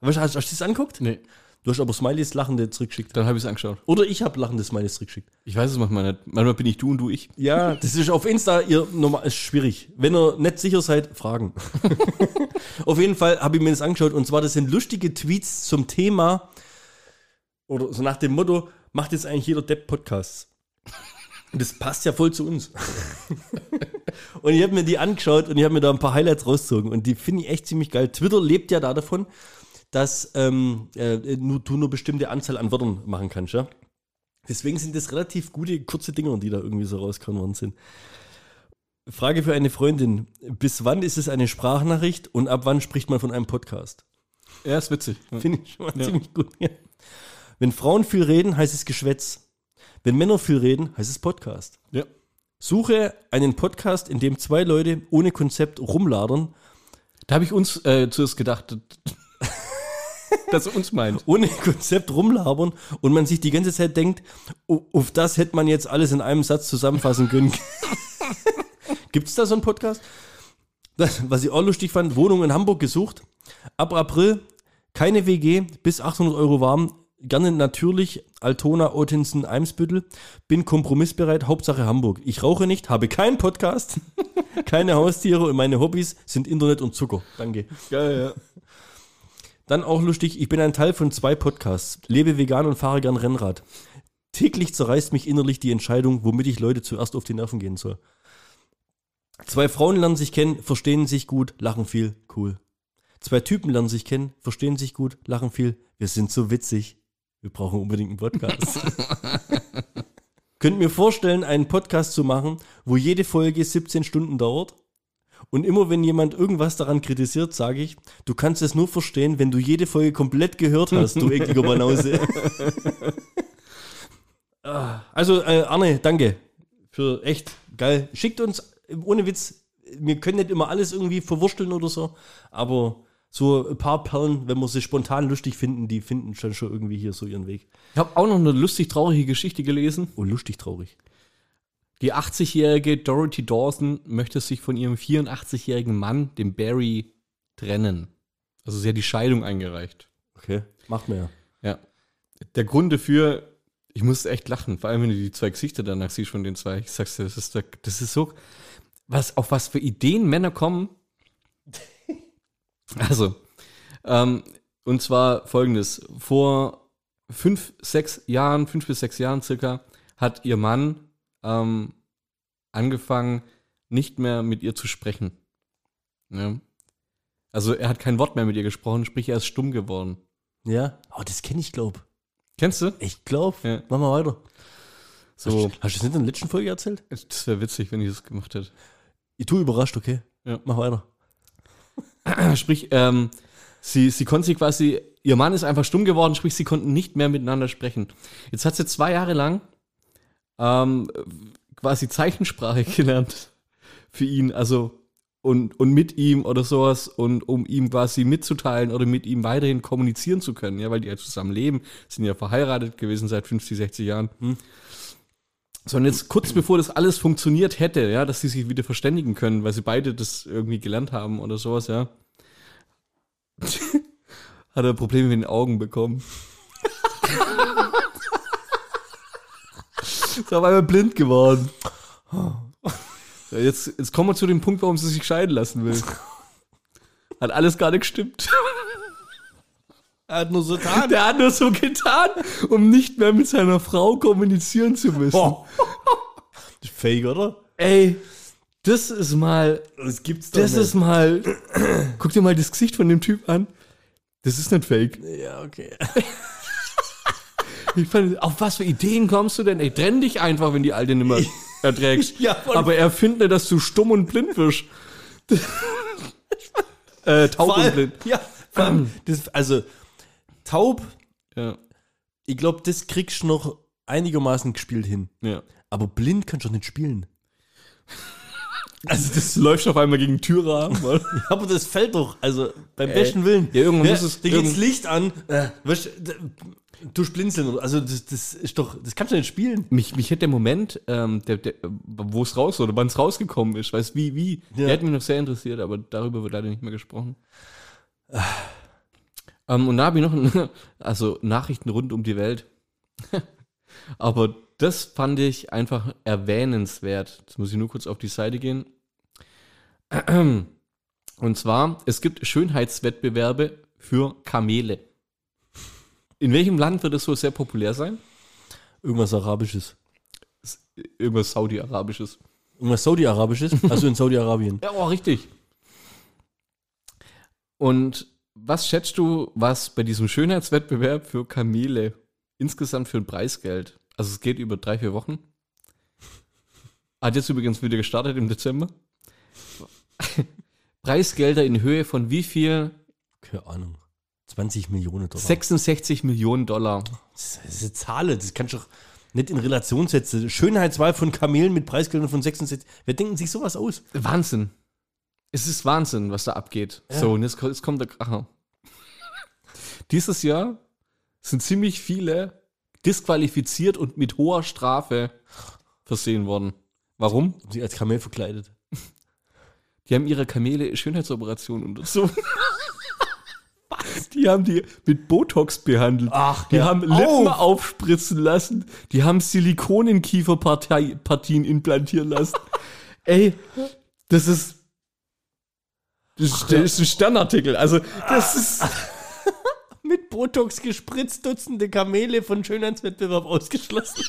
Hast, hast du das anguckt? Nee. Du hast aber Smileys lachende zurückgeschickt. Dann habe ich es angeschaut. Oder ich habe lachende Smileys zurückgeschickt. Ich weiß es manchmal nicht. Manchmal bin ich du und du ich. Ja, das ist auf Insta ihr normal ist schwierig. Wenn ihr nicht sicher seid, fragen. (laughs) auf jeden Fall habe ich mir das angeschaut und zwar das sind lustige Tweets zum Thema oder so nach dem Motto, macht jetzt eigentlich jeder Depp Podcasts. Und das passt ja voll zu uns. (laughs) und ich habe mir die angeschaut und ich habe mir da ein paar Highlights rausgezogen und die finde ich echt ziemlich geil. Twitter lebt ja da davon, dass ähm, äh, nur, du nur bestimmte Anzahl an Wörtern machen kannst, ja. Deswegen sind das relativ gute, kurze Dinger, die da irgendwie so rausgekommen worden sind. Frage für eine Freundin. Bis wann ist es eine Sprachnachricht und ab wann spricht man von einem Podcast? Ja, ist witzig. Finde ich schon mal Ja. ziemlich gut. Ja. Wenn Frauen viel reden, heißt es Geschwätz. Wenn Männer viel reden, heißt es Podcast. Ja. Suche einen Podcast, in dem zwei Leute ohne Konzept rumladern, Da habe ich uns äh, zuerst gedacht, dass er uns meint. (laughs) ohne Konzept rumlabern und man sich die ganze Zeit denkt, auf das hätte man jetzt alles in einem Satz zusammenfassen können. (laughs) Gibt es da so einen Podcast? Das, was ich auch lustig fand, Wohnung in Hamburg gesucht. Ab April keine WG, bis 800 Euro warm. Gerne natürlich Altona, Ottensen, Eimsbüttel. Bin kompromissbereit, Hauptsache Hamburg. Ich rauche nicht, habe keinen Podcast, (laughs) keine Haustiere und meine Hobbys sind Internet und Zucker. Danke. Geil, ja. Dann auch lustig, ich bin ein Teil von zwei Podcasts. Lebe vegan und fahre gern Rennrad. Täglich zerreißt mich innerlich die Entscheidung, womit ich Leute zuerst auf die Nerven gehen soll. Zwei Frauen lernen sich kennen, verstehen sich gut, lachen viel, cool. Zwei Typen lernen sich kennen, verstehen sich gut, lachen viel, wir sind so witzig. Wir brauchen unbedingt einen Podcast. (laughs) Könnt mir vorstellen, einen Podcast zu machen, wo jede Folge 17 Stunden dauert? Und immer wenn jemand irgendwas daran kritisiert, sage ich, du kannst es nur verstehen, wenn du jede Folge komplett gehört hast, du (laughs) eckiger Banause. Ah, also, äh, Arne, danke. Für echt geil. Schickt uns, ohne Witz, wir können nicht immer alles irgendwie verwursteln oder so, aber so ein paar Perlen, wenn wir sie spontan lustig finden, die finden schon, schon irgendwie hier so ihren Weg. Ich habe auch noch eine lustig traurige Geschichte gelesen. Oh, lustig traurig. Die 80-jährige Dorothy Dawson möchte sich von ihrem 84-jährigen Mann, dem Barry, trennen. Also sie hat die Scheidung eingereicht. Okay, macht man ja. Ja. Der Grund dafür, ich musste echt lachen, vor allem wenn du die zwei Gesichter danach siehst von den zwei. Ich sag's dir, das ist, das ist so, was, auf was für Ideen Männer kommen. (laughs) Also, ähm, und zwar folgendes. Vor fünf, sechs Jahren, fünf bis sechs Jahren circa, hat ihr Mann ähm, angefangen, nicht mehr mit ihr zu sprechen. Ja. Also er hat kein Wort mehr mit ihr gesprochen, sprich er ist stumm geworden. Ja. Oh, das kenne ich, glaub. Kennst du? Ich glaub. Ja. Mach mal weiter. So, Hast, hast du das nicht in der letzten Folge erzählt? das wäre witzig, wenn ich das gemacht hätte. Ich tu überrascht, okay? Ja. Mach weiter. (clears throat) Sprich, ähm, sie, sie konnte sie quasi, ihr Mann ist einfach stumm geworden, sprich, sie konnten nicht mehr miteinander sprechen. Jetzt hat sie zwei Jahre lang ähm, quasi Zeichensprache (laughs) gelernt für ihn, also und, und mit ihm oder sowas und um ihm quasi mitzuteilen oder mit ihm weiterhin kommunizieren zu können, ja, weil die ja zusammen leben, sind ja verheiratet gewesen seit 50, 60 Jahren. So, und jetzt kurz bevor das alles funktioniert hätte, ja, dass sie sich wieder verständigen können, weil sie beide das irgendwie gelernt haben oder sowas, ja, (laughs) hat er Probleme mit den Augen bekommen. (laughs) (laughs) ist auf einmal blind geworden. Ja, jetzt, jetzt kommen wir zu dem Punkt, warum sie sich scheiden lassen will. (laughs) Hat alles gar nicht gestimmt. Er hat nur so getan. Der hat nur so getan, um nicht mehr mit seiner Frau kommunizieren zu müssen. Oh. (laughs) Fake, oder? Ey, das ist mal, Das gibt's doch das ist mal, (clears throat) guck dir mal das Gesicht von dem Typ an. Das ist nicht fake. Ja, okay. Ich fand, auf was für Ideen kommst du denn? Ey, trenn dich einfach, wenn die Alte nicht mehr erträgst. (laughs) Ja. Aber er findet, dass du stumm und blind wirst. (laughs) äh, taub Vor und allem, blind. ja, allem, (clears throat) das, also taub, Ja, ich glaube, das kriegst du noch einigermaßen gespielt hin. ja. Aber blind kannst du doch nicht spielen. (laughs) Also das läuft auf einmal gegen Türrahmen. (laughs) Ja, aber das fällt doch, also beim Ey. besten Willen. Ja, irgendwann muss es- Da geht das Licht an, äh, weißt, du, oder- Also das, das ist doch, das kannst du nicht spielen. Mich, mich hätte der Moment, ähm, der, der, wo es raus oder wann es rausgekommen ist, weiß wie, wie, Ja. der hätte mich noch sehr interessiert, aber darüber wird leider nicht mehr gesprochen. ähm, und da habe ich noch (laughs) also Nachrichten rund um die Welt. (laughs) aber das fand ich einfach erwähnenswert. Jetzt muss ich nur kurz auf die Seite gehen. Und zwar, es gibt Schönheitswettbewerbe für Kamele. In welchem Land wird es so sehr populär sein? Irgendwas Arabisches. Irgendwas Saudi-Arabisches. Irgendwas Saudi-Arabisches? (laughs) Also in Saudi-Arabien. Ja, oh, richtig. Und was schätzt du, was bei diesem Schönheitswettbewerb für Kamele insgesamt für ein Preisgeld? Also es geht über drei, vier Wochen. Hat jetzt übrigens wieder gestartet im Dezember. (laughs) Preisgelder in Höhe von wie viel? Keine Ahnung. 20 Millionen Dollar. 66 Millionen Dollar. Das ist eine Zahl, das kannst du doch nicht in Relation setzen. Schönheitswahl von Kamelen mit Preisgeldern von 66. Wer denken sich sowas aus? Wahnsinn. Es ist Wahnsinn, was da abgeht. So, und jetzt, jetzt kommt der Kracher. (laughs) Dieses Jahr sind ziemlich viele disqualifiziert und mit hoher Strafe versehen worden. Warum? Sie als Kamel verkleidet. Die haben ihre Kamele Schönheitsoperation unterzogen. (laughs) Die haben die mit Botox behandelt. Ach, die haben Lippen auf! aufspritzen lassen. Die haben Silikon in Kieferpartien implantieren lassen. (laughs) Ey, das ist. Das ist, das ist ein Sternartikel. Also, das ist. Mit Botox gespritzt, Dutzende Kamele von Schönheitswettbewerb ausgeschlossen.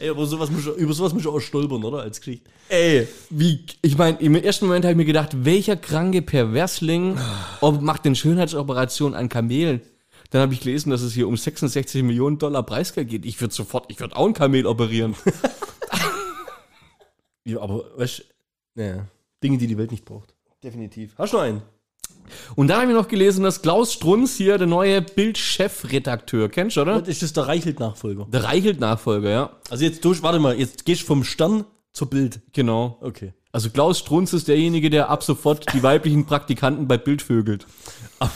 Ey, aber sowas muss, über sowas muss ich auch stolpern, oder? Als Geschichte. Ey, wie. Ich meine, im ersten Moment habe ich mir gedacht, welcher kranke Perversling ob, macht denn Schönheitsoperation an Kamelen? Dann habe ich gelesen, dass es hier um 66 Millionen Dollar Preisgeld geht. Ich würde sofort, ich würde auch ein Kamel operieren. (laughs) Ja, aber, weißt du, naja, Dinge, die die Welt nicht braucht. Definitiv. Hast du noch einen? Und dann habe ich noch gelesen, dass Klaus Strunz hier der neue Bild-Chefredakteur, kennst du, oder? Das ist das der Reichelt-Nachfolger. Der Reichelt-Nachfolger, ja. Also jetzt durch, warte mal, jetzt gehst du vom Stern zur Bild. Genau. Okay. Also Klaus Strunz ist derjenige, der ab sofort die weiblichen Praktikanten bei Bild vögelt. (laughs)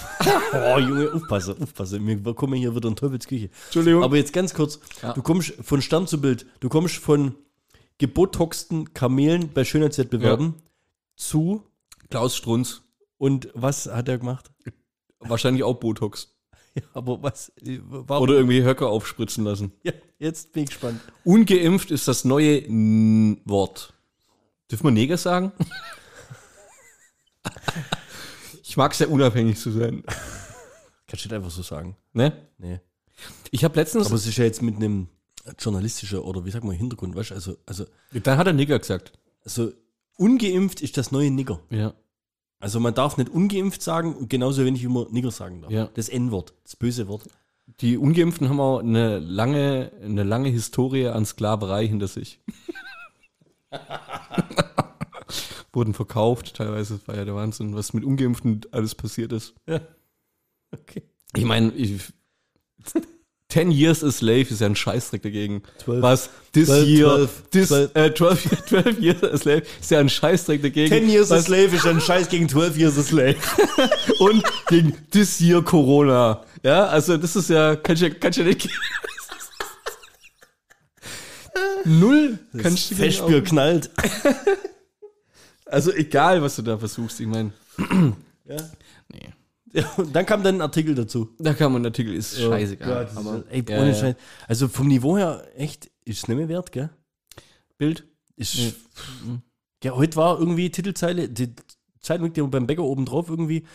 Oh, Junge, aufpasse, aufpasse. Wir kommen hier wieder in Teufelsküche. Entschuldigung. Aber jetzt ganz kurz. Ja. Du kommst von Stern zu Bild. Du kommst von gebotoxten Kamelen bei Schönheitswettbewerben zu Klaus Strunz. Und was hat er gemacht? Wahrscheinlich auch Botox. (laughs) Ja, aber was? Warum? Oder irgendwie Höcker aufspritzen lassen. ja, jetzt bin ich gespannt. Ungeimpft ist das neue N Wort. Dürfen wir Neger sagen? (laughs) ich mag sehr unabhängig zu sein. Kannst du nicht einfach so sagen. Ne? Nee. Ich habe letztens. Aber es ist ja jetzt mit einem journalistischen oder wie sagt man Hintergrund, weißt du? Also, also, dann hat er Nigger gesagt. also ungeimpft ist das neue Nigger. Ja. Also man darf nicht ungeimpft sagen und genauso wenig wie man Nigger sagen darf. Ja. Das N-Wort, das böse Wort. Die Ungeimpften haben auch eine lange, eine lange Historie an Sklaverei hinter sich. (laughs) Wurden verkauft, teilweise das war ja der Wahnsinn, was mit Ungeimpften alles passiert ist. Okay. Ich meine, ich, 10 years a slave ist ja ein Scheißdreck dagegen. Zwölf. Was? This Zwölf, year, zwölf, this, zwölf. Äh, 12, 12 (laughs) years a slave ist ja ein Scheißdreck dagegen. 10 years a was, slave ist ein Scheiß gegen 12 years a slave. (laughs) Und gegen this year Corona. Ja, also das ist ja, kann ich ja, kann ich ja nicht. (laughs) Null kannst du Festbier knallt. Also egal, was du da versuchst, ich meine. Ja. Ja, und dann kam dann ein Artikel dazu. Da man ein Artikel, ist scheißegal. Ja, aber ey, ja, ohne ja. Scheiß. Also vom Niveau her, echt, ist es nicht mehr wert, gell? Bild. Ist, Ja. ja, heute war irgendwie Titelzeile, die Zeitung liegt ja beim Bäcker oben drauf irgendwie.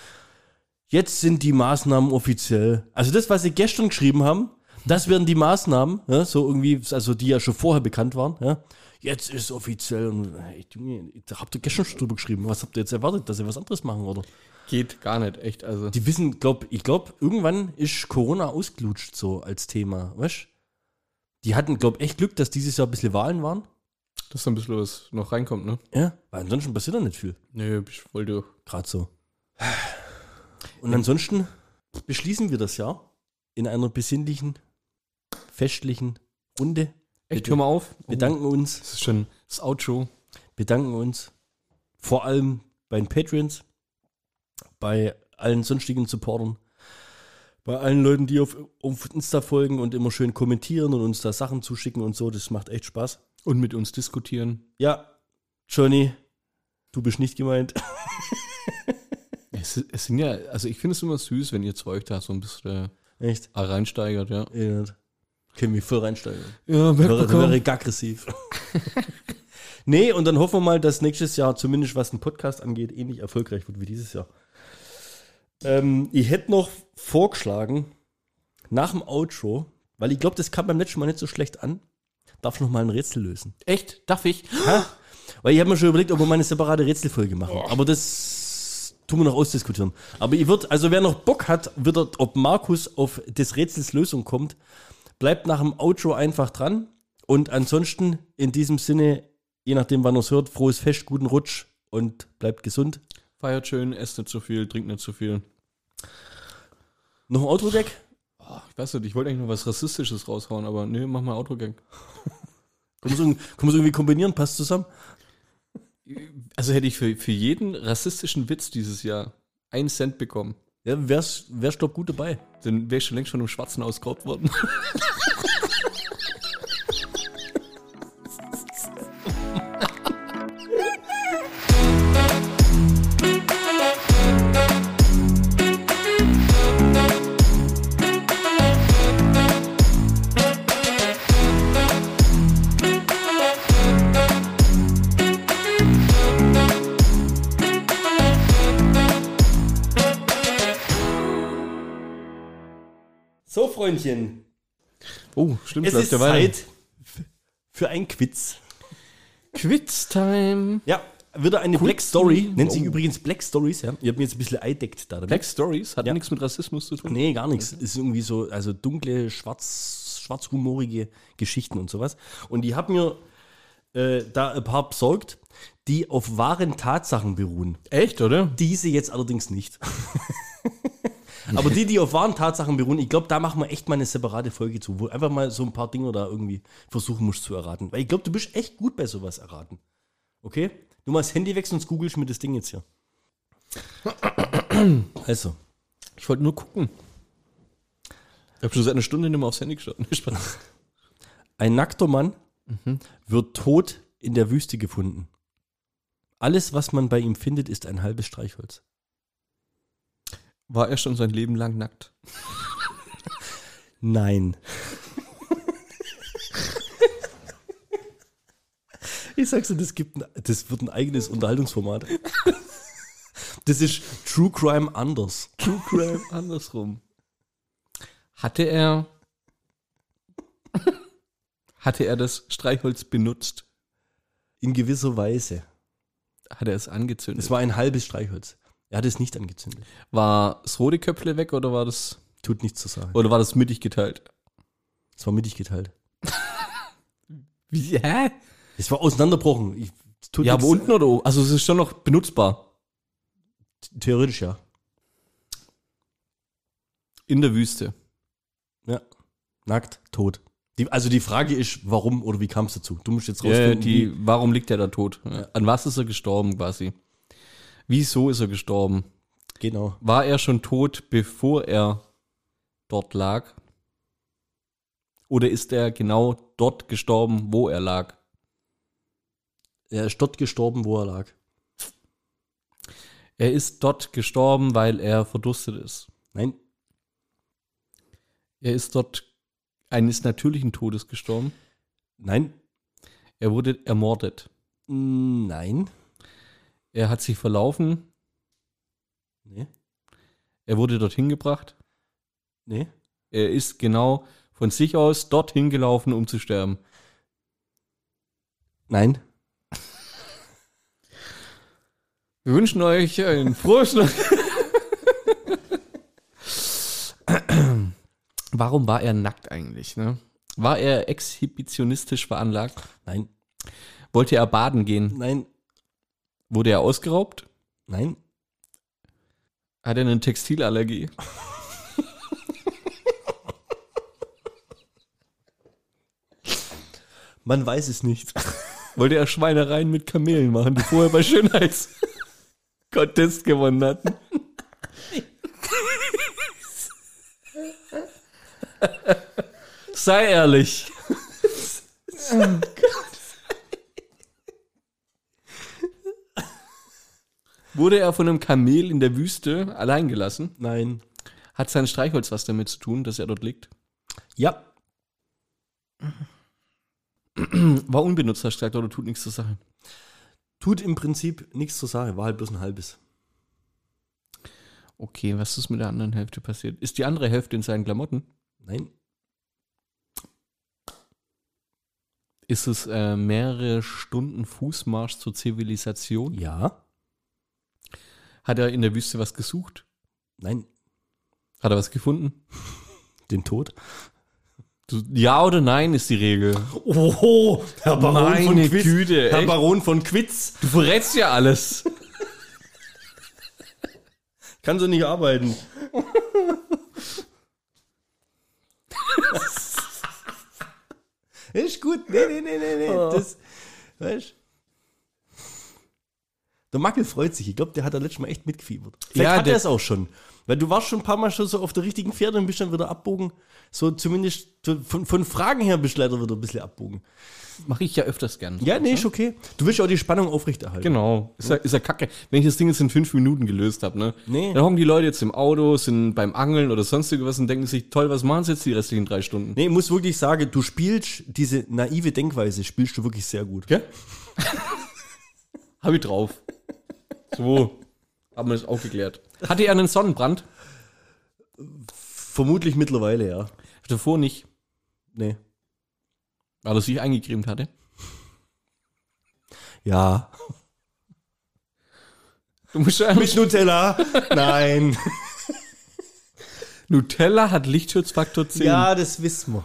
Jetzt sind die Maßnahmen offiziell. Also das, was sie gestern geschrieben haben, das werden die Maßnahmen, ja, so irgendwie, also die ja schon vorher bekannt waren, ja. Jetzt ist es offiziell. Und, ey, Junge, da habt ihr gestern schon drüber geschrieben. Was habt ihr jetzt erwartet, dass sie was anderes machen, oder? Geht gar nicht, echt. Also. Die wissen, glaub, ich glaube, irgendwann ist Corona ausgelutscht so als Thema, weißt Die hatten, glaub, echt Glück, dass dieses Jahr ein bisschen Wahlen waren. Dass da ein bisschen was noch reinkommt, ne? Ja, weil ansonsten passiert da nicht viel. Nö, bin ich voll durch. Gerade so. Und ansonsten beschließen wir das Jahr in einer besinnlichen, festlichen Runde. Echt, hör mal auf. Bedanken uns, Das ist schon das Outro. bedanken uns vor allem bei den Patreons, bei allen sonstigen Supportern, bei allen Leuten, die auf, auf Insta folgen und immer schön kommentieren und uns da Sachen zuschicken und so. Das macht echt Spaß. Und mit uns diskutieren. Ja, Johnny, du bist nicht gemeint. (laughs) Es, es sind ja, also ich finde es immer süß, wenn ihr zwei euch da so ein bisschen Echt? äh, reinsteigert, ja. Ja. Können wir voll reinsteigen. Ja, Wäre, wäre aggressiv. (laughs) nee, und dann hoffen wir mal, dass nächstes Jahr zumindest was den Podcast angeht, ähnlich erfolgreich wird wie dieses Jahr. Ähm, ich hätte noch vorgeschlagen, nach dem Outro, weil ich glaube, das kam beim letzten Mal nicht so schlecht an, darf ich noch mal ein Rätsel lösen. Echt? Darf ich? Ha? Weil ich habe mir schon überlegt, ob wir mal eine separate Rätselfolge machen. Aber das tun wir noch ausdiskutieren. Aber ich würde, also wer noch Bock hat, wird er, ob Markus auf des Rätsels Lösung kommt, bleibt nach dem Outro einfach dran. Und ansonsten in diesem Sinne, je nachdem, wann ihr es hört, frohes Fest, guten Rutsch und bleibt gesund. Feiert schön, esst nicht zu viel, trinkt nicht zu viel. Noch ein Outro-Gag? Oh, ich weiß nicht, ich wollte eigentlich noch was Rassistisches raushauen, aber nee, mach mal Outro-Gang. Können wir es irgendwie kombinieren? Passt zusammen? Also hätte ich für, für jeden rassistischen Witz dieses Jahr einen Cent bekommen. Ja, wär's, wär's doch gut dabei. Dann wäre ich schon längst von einem Schwarzen ausgeraubt worden. (laughs) Freundchen, Oh, stimmt, es ist ja. Zeit für ein Quiz. Quiz-Time. Ja, wieder eine Black Story. Nennt sich Oh. übrigens Black Stories, ja. Ihr habt mir jetzt ein bisschen eideckt da damit. Black Stories hat Ja. nichts mit Rassismus zu tun. Nee, gar nichts. Ist irgendwie so, also dunkle, schwarz, schwarzhumorige Geschichten und sowas. Und ich habe mir äh, da ein paar besorgt, die auf wahren Tatsachen beruhen. Echt, oder? Diese jetzt allerdings nicht. (laughs) (laughs) Aber die, die auf wahren Tatsachen beruhen, ich glaube, da machen wir echt mal eine separate Folge zu, wo einfach mal so ein paar Dinge da irgendwie versuchen musst zu erraten. Weil ich glaube, du bist echt gut bei sowas erraten. Okay? Du mal das Handy weg, sonst googelst mir das Ding jetzt hier. (coughs) Also, Ich wollte nur gucken. Ich habe schon seit einer Stunde nicht mehr aufs Handy geschaut. Ein nackter Mann wird tot in der Wüste gefunden. Alles, was man bei ihm findet, ist ein halbes Streichholz. War er schon sein Leben lang nackt? Nein. Ich sag's dir, das, gibt ein, das wird ein eigenes Unterhaltungsformat. Das ist True Crime anders. True Crime andersrum. Hatte er. hatte er das Streichholz benutzt? In gewisser Weise. Hat er es angezündet? Es war ein halbes Streichholz. Er hat es nicht angezündet. war das rote Köpfle weg oder war das. Tut nichts zu sagen. Oder war das mittig geteilt? Es war mittig geteilt. (laughs) Wie, hä? Es war auseinanderbrochen. Ich, tut Ja, aber nichts- unten oder oben? Also es ist schon noch benutzbar. Theoretisch ja. In der Wüste. Ja. Nackt, tot. Die, also die Frage ist, warum oder wie kam es dazu? Du musst jetzt Ja, rausfinden. die, wie- warum liegt er da tot? An was ist er gestorben quasi? Wieso ist er gestorben? genau. War er schon tot, bevor er dort lag? Oder ist er genau dort gestorben, wo er lag? Er ist dort gestorben, wo er lag. Er ist dort gestorben, weil er verdurstet ist. Nein, Er ist dort eines natürlichen Todes gestorben. nein, Er wurde ermordet. nein. Er hat sich verlaufen. Nee, Er wurde dorthin gebracht. nee. Er ist genau von sich aus dorthin gelaufen, um zu sterben. Nein. Wir wünschen euch ein frohes. Warum war er nackt eigentlich? Ne? War er exhibitionistisch veranlagt? Nein, Wollte er baden gehen? nein, Wurde er ausgeraubt? nein. Hat er eine Textilallergie? (laughs) Man weiß es nicht. (laughs) Wollte er Schweinereien mit Kamelen machen, die vorher bei (laughs) Schönheits-Contest gewonnen hatten? Sei ehrlich. Wurde er von einem Kamel in der Wüste allein gelassen? Nein. Hat sein Streichholz was damit zu tun, dass er dort liegt? Ja, War unbenutzt, hast du gesagt, oder tut nichts zur Sache? tut im Prinzip nichts zur Sache. War halt bloß ein halbes. Okay, was ist mit der anderen Hälfte passiert? Ist die andere Hälfte in seinen Klamotten? Nein, Ist es äh, mehrere Stunden Fußmarsch zur Zivilisation? ja, Hat er in der Wüste was gesucht? nein. Hat er was gefunden? (laughs) Den Tod. Du, ja oder nein ist die Regel. Oh, Herr Meine Güte, Herr echt? Baron von Quitz. Du verrätst ja alles. (laughs) Kann so nicht arbeiten. (laughs) ist gut. Nee, nee, nee, nee, nee. Das, weißt Der Mackel freut sich. Ich glaube, der hat da letztes Mal echt mitgefiebert. Vielleicht Ja, hat er es auch schon. Weil du warst schon ein paar Mal schon so auf der richtigen Pferde und bist dann wieder abbogen. So zumindest von, von Fragen her bist du leider wieder ein bisschen abbogen. Mache ich ja öfters gern. Ja, nee, ist okay. Du willst auch die Spannung aufrechterhalten. Genau. Ist ja, ist ja kacke. Wenn ich das Ding jetzt in fünf Minuten gelöst habe, ne? Nee. Dann hocken die Leute jetzt im Auto, sind beim Angeln oder sonst irgendwas und denken sich, toll, was machen sie jetzt die restlichen drei Stunden? Nee, ich muss wirklich sagen, du spielst diese naive Denkweise, spielst du wirklich sehr gut. Gell? (laughs) Hab ich drauf. So. Haben wir das auch geklärt. Hatte er einen Sonnenbrand? Vermutlich mittlerweile, ja. Davor nicht. Nee. Weil er sich eingecremt hatte. Ja. Du musst ja Mit Nutella? Nein. Nutella hat Lichtschutzfaktor 10. Ja, das wissen wir.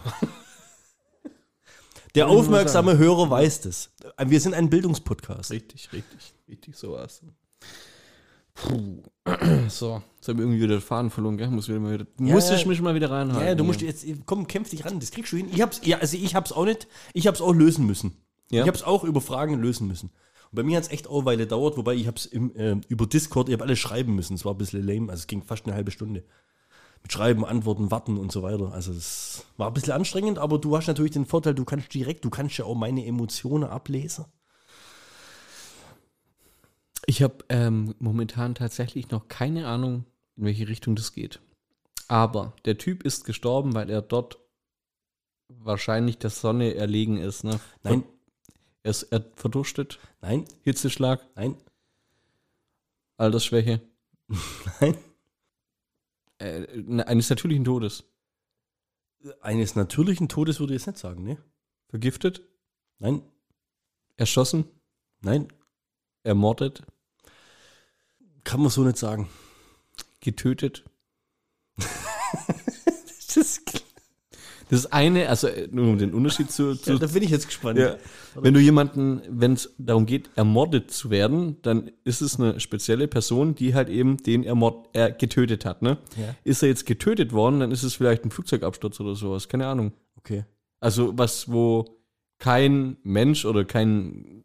Der aufmerksame Hörer weiß das. Wir sind ein Bildungspodcast. Richtig, richtig, richtig, so war's. Puh. (clears throat) So, jetzt haben wir irgendwie wieder den Faden verloren, gell? Muss, wieder mal wieder, Ja, muss ich mich mal wieder reinhalten. Ja, du musst jetzt, komm, kämpf dich ran, das kriegst du hin. Ich hab's, ja, also ich hab's auch nicht, ich hab's auch lösen müssen. Ja. Ich hab's auch über Fragen lösen müssen. Und bei mir hat's echt auch eine Weile gedauert, wobei ich hab's im, äh, über Discord, ich hab alles schreiben müssen. Es war ein bisschen lame, also es ging fast eine halbe Stunde. Mit Schreiben, Antworten, Warten und so weiter. Also es war ein bisschen anstrengend, aber du hast natürlich den Vorteil, du kannst direkt, du kannst ja auch meine Emotionen ablesen. Ich habe ähm, momentan tatsächlich noch keine Ahnung, in welche Richtung das geht. Aber der Typ ist gestorben, weil er dort wahrscheinlich der Sonne erlegen ist. Ne? Nein, Er ist er verdurstet, nein, Hitzeschlag, nein, Altersschwäche, (laughs) nein, äh, ne- eines natürlichen Todes. Eines natürlichen Todes würde ich jetzt nicht sagen, ne? Vergiftet? Nein, Erschossen? nein, Ermordet? Kann man so nicht sagen. Getötet? (laughs) Das ist, Das eine, also äh, nur um den Unterschied zu, zu ja, da bin ich jetzt gespannt. Ja. Wenn du jemanden, wenn es darum geht, ermordet zu werden, dann ist es eine spezielle Person, die halt eben den ermord er getötet hat. Ne? Ja. Ist er jetzt getötet worden, dann ist es vielleicht ein Flugzeugabsturz oder sowas. Keine Ahnung. Okay. Also was, wo kein Mensch oder kein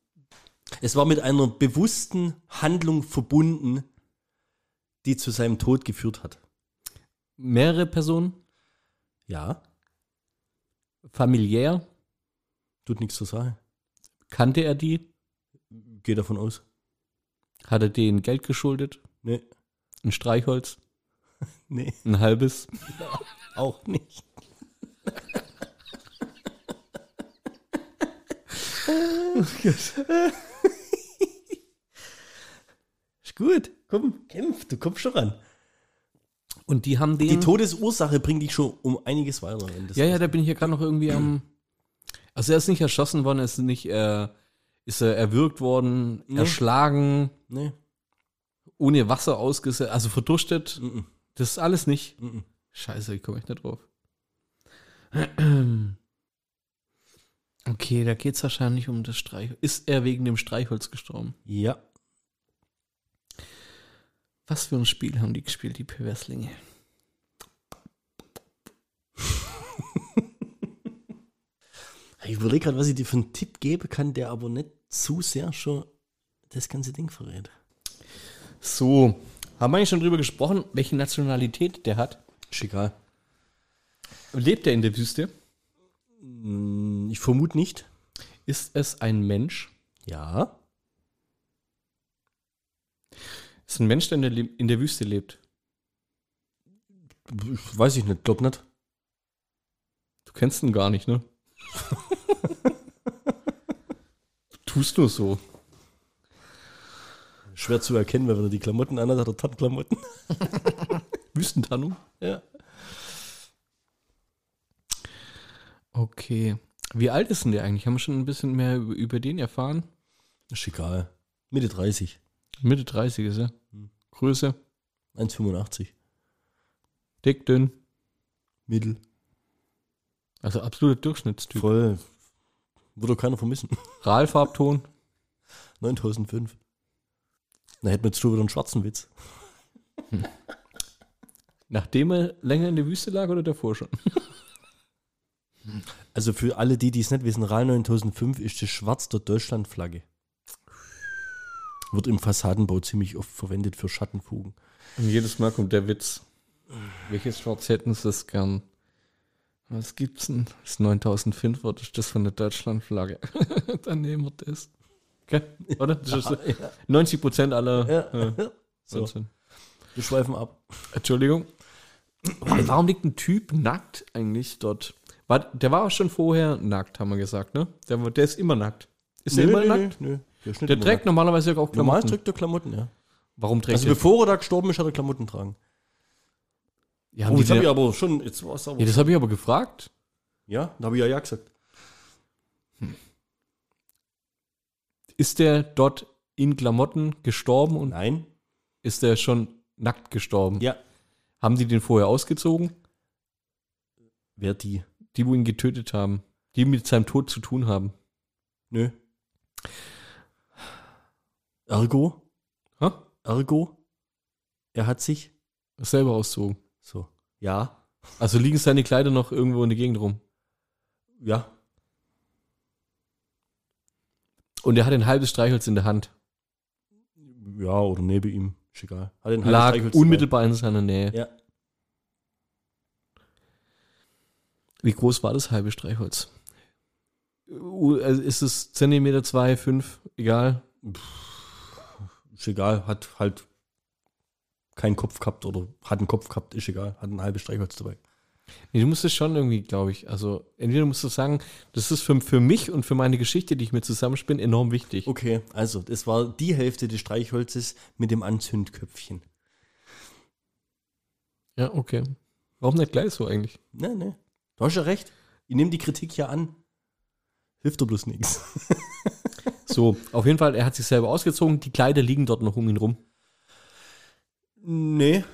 Es war mit einer bewussten Handlung verbunden, die zu seinem Tod geführt hat. mehrere Personen, Ja, familiär, tut nichts zur Sache. kannte er die, Geh davon aus. hat er denen Geld geschuldet, Nee, ein Streichholz, (laughs) nee, ein halbes. (laughs) auch nicht. (laughs) Ist gut, komm, kämpf, du kommst schon ran. Und die haben den. Die Todesursache bringt dich schon um einiges weiter. Ja, ja, da bin ich ja gerade noch irgendwie am. Also er ist nicht erschossen worden, er ist nicht, äh, ist er erwürgt worden, Nee. erschlagen, Nee. ohne Wasser ausgesetzt, also verdurstet. Mhm. Das ist alles nicht. Mhm. Scheiße, ich komme echt nicht drauf. (clears throat) Okay, da geht es wahrscheinlich um das Streichholz. Ist er wegen dem Streichholz gestorben? Ja. Was für ein Spiel haben die gespielt, die Perverslinge? (laughs) Ich überlege gerade, was ich dir für einen Tipp geben kann, der aber nicht zu sehr schon das ganze Ding verrät. So, haben wir eigentlich schon drüber gesprochen, welche Nationalität der hat? Ist egal. Lebt er in der Wüste? Hm, Ich vermute nicht. Ist es ein Mensch? Ja. Ist ein Mensch, der in der, Le- in der Wüste lebt? Weiß ich nicht, glaub nicht. Du kennst ihn gar nicht, ne? (laughs) du tust nur so. Schwer zu erkennen, weil wenn er die Klamotten anhat, hat er Tarnklamotten. (laughs) Wüstentannung? Ja. Okay. Wie alt ist denn der eigentlich? Haben wir schon ein bisschen mehr über den erfahren? Ist egal. Mitte 30. Mitte 30 ist er. Größe, 1,85. dick, dünn. Mittel. Also absoluter Durchschnittstyp. Voll. Würde keiner vermissen. (laughs) Rahlfarbton. 9005. Da hätten wir jetzt schon wieder einen schwarzen Witz. Nachdem er länger in der Wüste lag oder davor schon? (laughs) Also für alle die, die es nicht wissen, RAL 9005 ist das Schwarz der Deutschlandflagge. Wird im Fassadenbau ziemlich oft verwendet für Schattenfugen. Und jedes Mal kommt der Witz. Welches Schwarz hätten sie es gern? Was gibt's denn? Das ist 9005 das ist das von der Deutschlandflagge. (laughs) Dann nehmen wir das. Okay, oder? Das ist so 90 Prozent aller. Ja. Ja, (laughs) So, Wahnsinn. wir schweifen ab. Entschuldigung. (clears throat) Warum liegt ein Typ nackt eigentlich dort? War, der war auch schon vorher nackt, haben wir gesagt, ne? Der, der ist immer nackt. Ist der immer nackt? nö. Der, Der trägt normalerweise auch Klamotten. Normal trägt er Klamotten, ja. Warum trägt Also er? bevor er da gestorben ist, hat er Klamotten tragen. Ja, Oh, jetzt habe ich aber schon, jetzt war's aber. ja, das habe ich aber gefragt. ja, da habe ich ja ja gesagt. Ist der dort in Klamotten gestorben und Nein. ist der schon nackt gestorben? Ja. Haben die den vorher ausgezogen? Wer die? Die, wo ihn getötet haben. Die mit seinem Tod zu tun haben. Nö. Ergo? Hä? Ergo? Er hat sich Selber auszogen. so. Ja. Also liegen seine Kleider noch irgendwo in der Gegend rum. Ja. Und er hat ein halbes Streichholz in der Hand. Ja, oder neben ihm. Ist egal. Hat den halben Lag Streichholz dabei. unmittelbar in seiner Nähe. Ja. Wie groß war das halbe Streichholz? Also Ist es Zentimeter, zwei, fünf, egal? Ist egal. Hat halt keinen Kopf gehabt oder hat einen Kopf gehabt. Ist egal. Hat ein halbes Streichholz dabei. Nee, du musst es schon irgendwie, glaube ich, also entweder musst du sagen, das ist für, für mich und für meine Geschichte, die ich mir zusammenspinne, enorm wichtig. Okay, also das war die Hälfte des Streichholzes mit dem Anzündköpfchen. Ja, okay. Warum nicht gleich so eigentlich? Ne, ne. Du hast ja recht. Ich nehme die Kritik ja an. Hilft doch bloß nichts. (laughs) So, auf jeden Fall, er hat sich selber ausgezogen. Die Kleider liegen dort noch um ihn rum. Nee.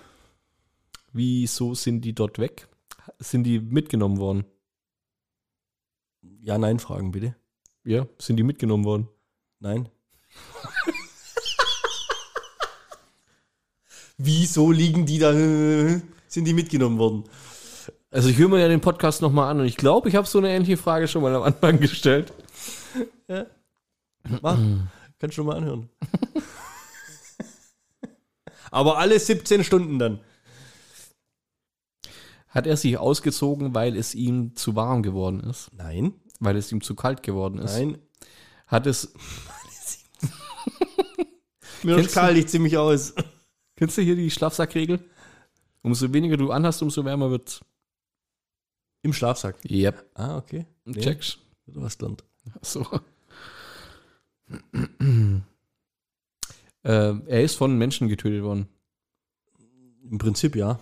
Wieso sind die dort weg? Sind die mitgenommen worden? Ja, nein, Fragen bitte. Ja, sind die mitgenommen worden? Nein. (laughs) Wieso liegen die da? Sind die mitgenommen worden? Also ich höre mir ja den Podcast nochmal an und ich glaube, ich habe so eine ähnliche Frage schon mal am Anfang gestellt. Mach. Kannst du mal anhören. Aber alle 17 Stunden dann. Hat er sich ausgezogen, weil es ihm zu warm geworden ist? Nein. Weil es ihm zu kalt geworden ist? Nein. Hat es, (laughs) Mir Kennst kalt ich ziemlich aus. kennst du hier die Schlafsackregel? Umso weniger du anhast, umso wärmer wird's. Im Schlafsack. Yep. Ah, okay. Nee, Checkst. Du hast gelernt. So. Äh, er ist von Menschen getötet worden. Im Prinzip ja.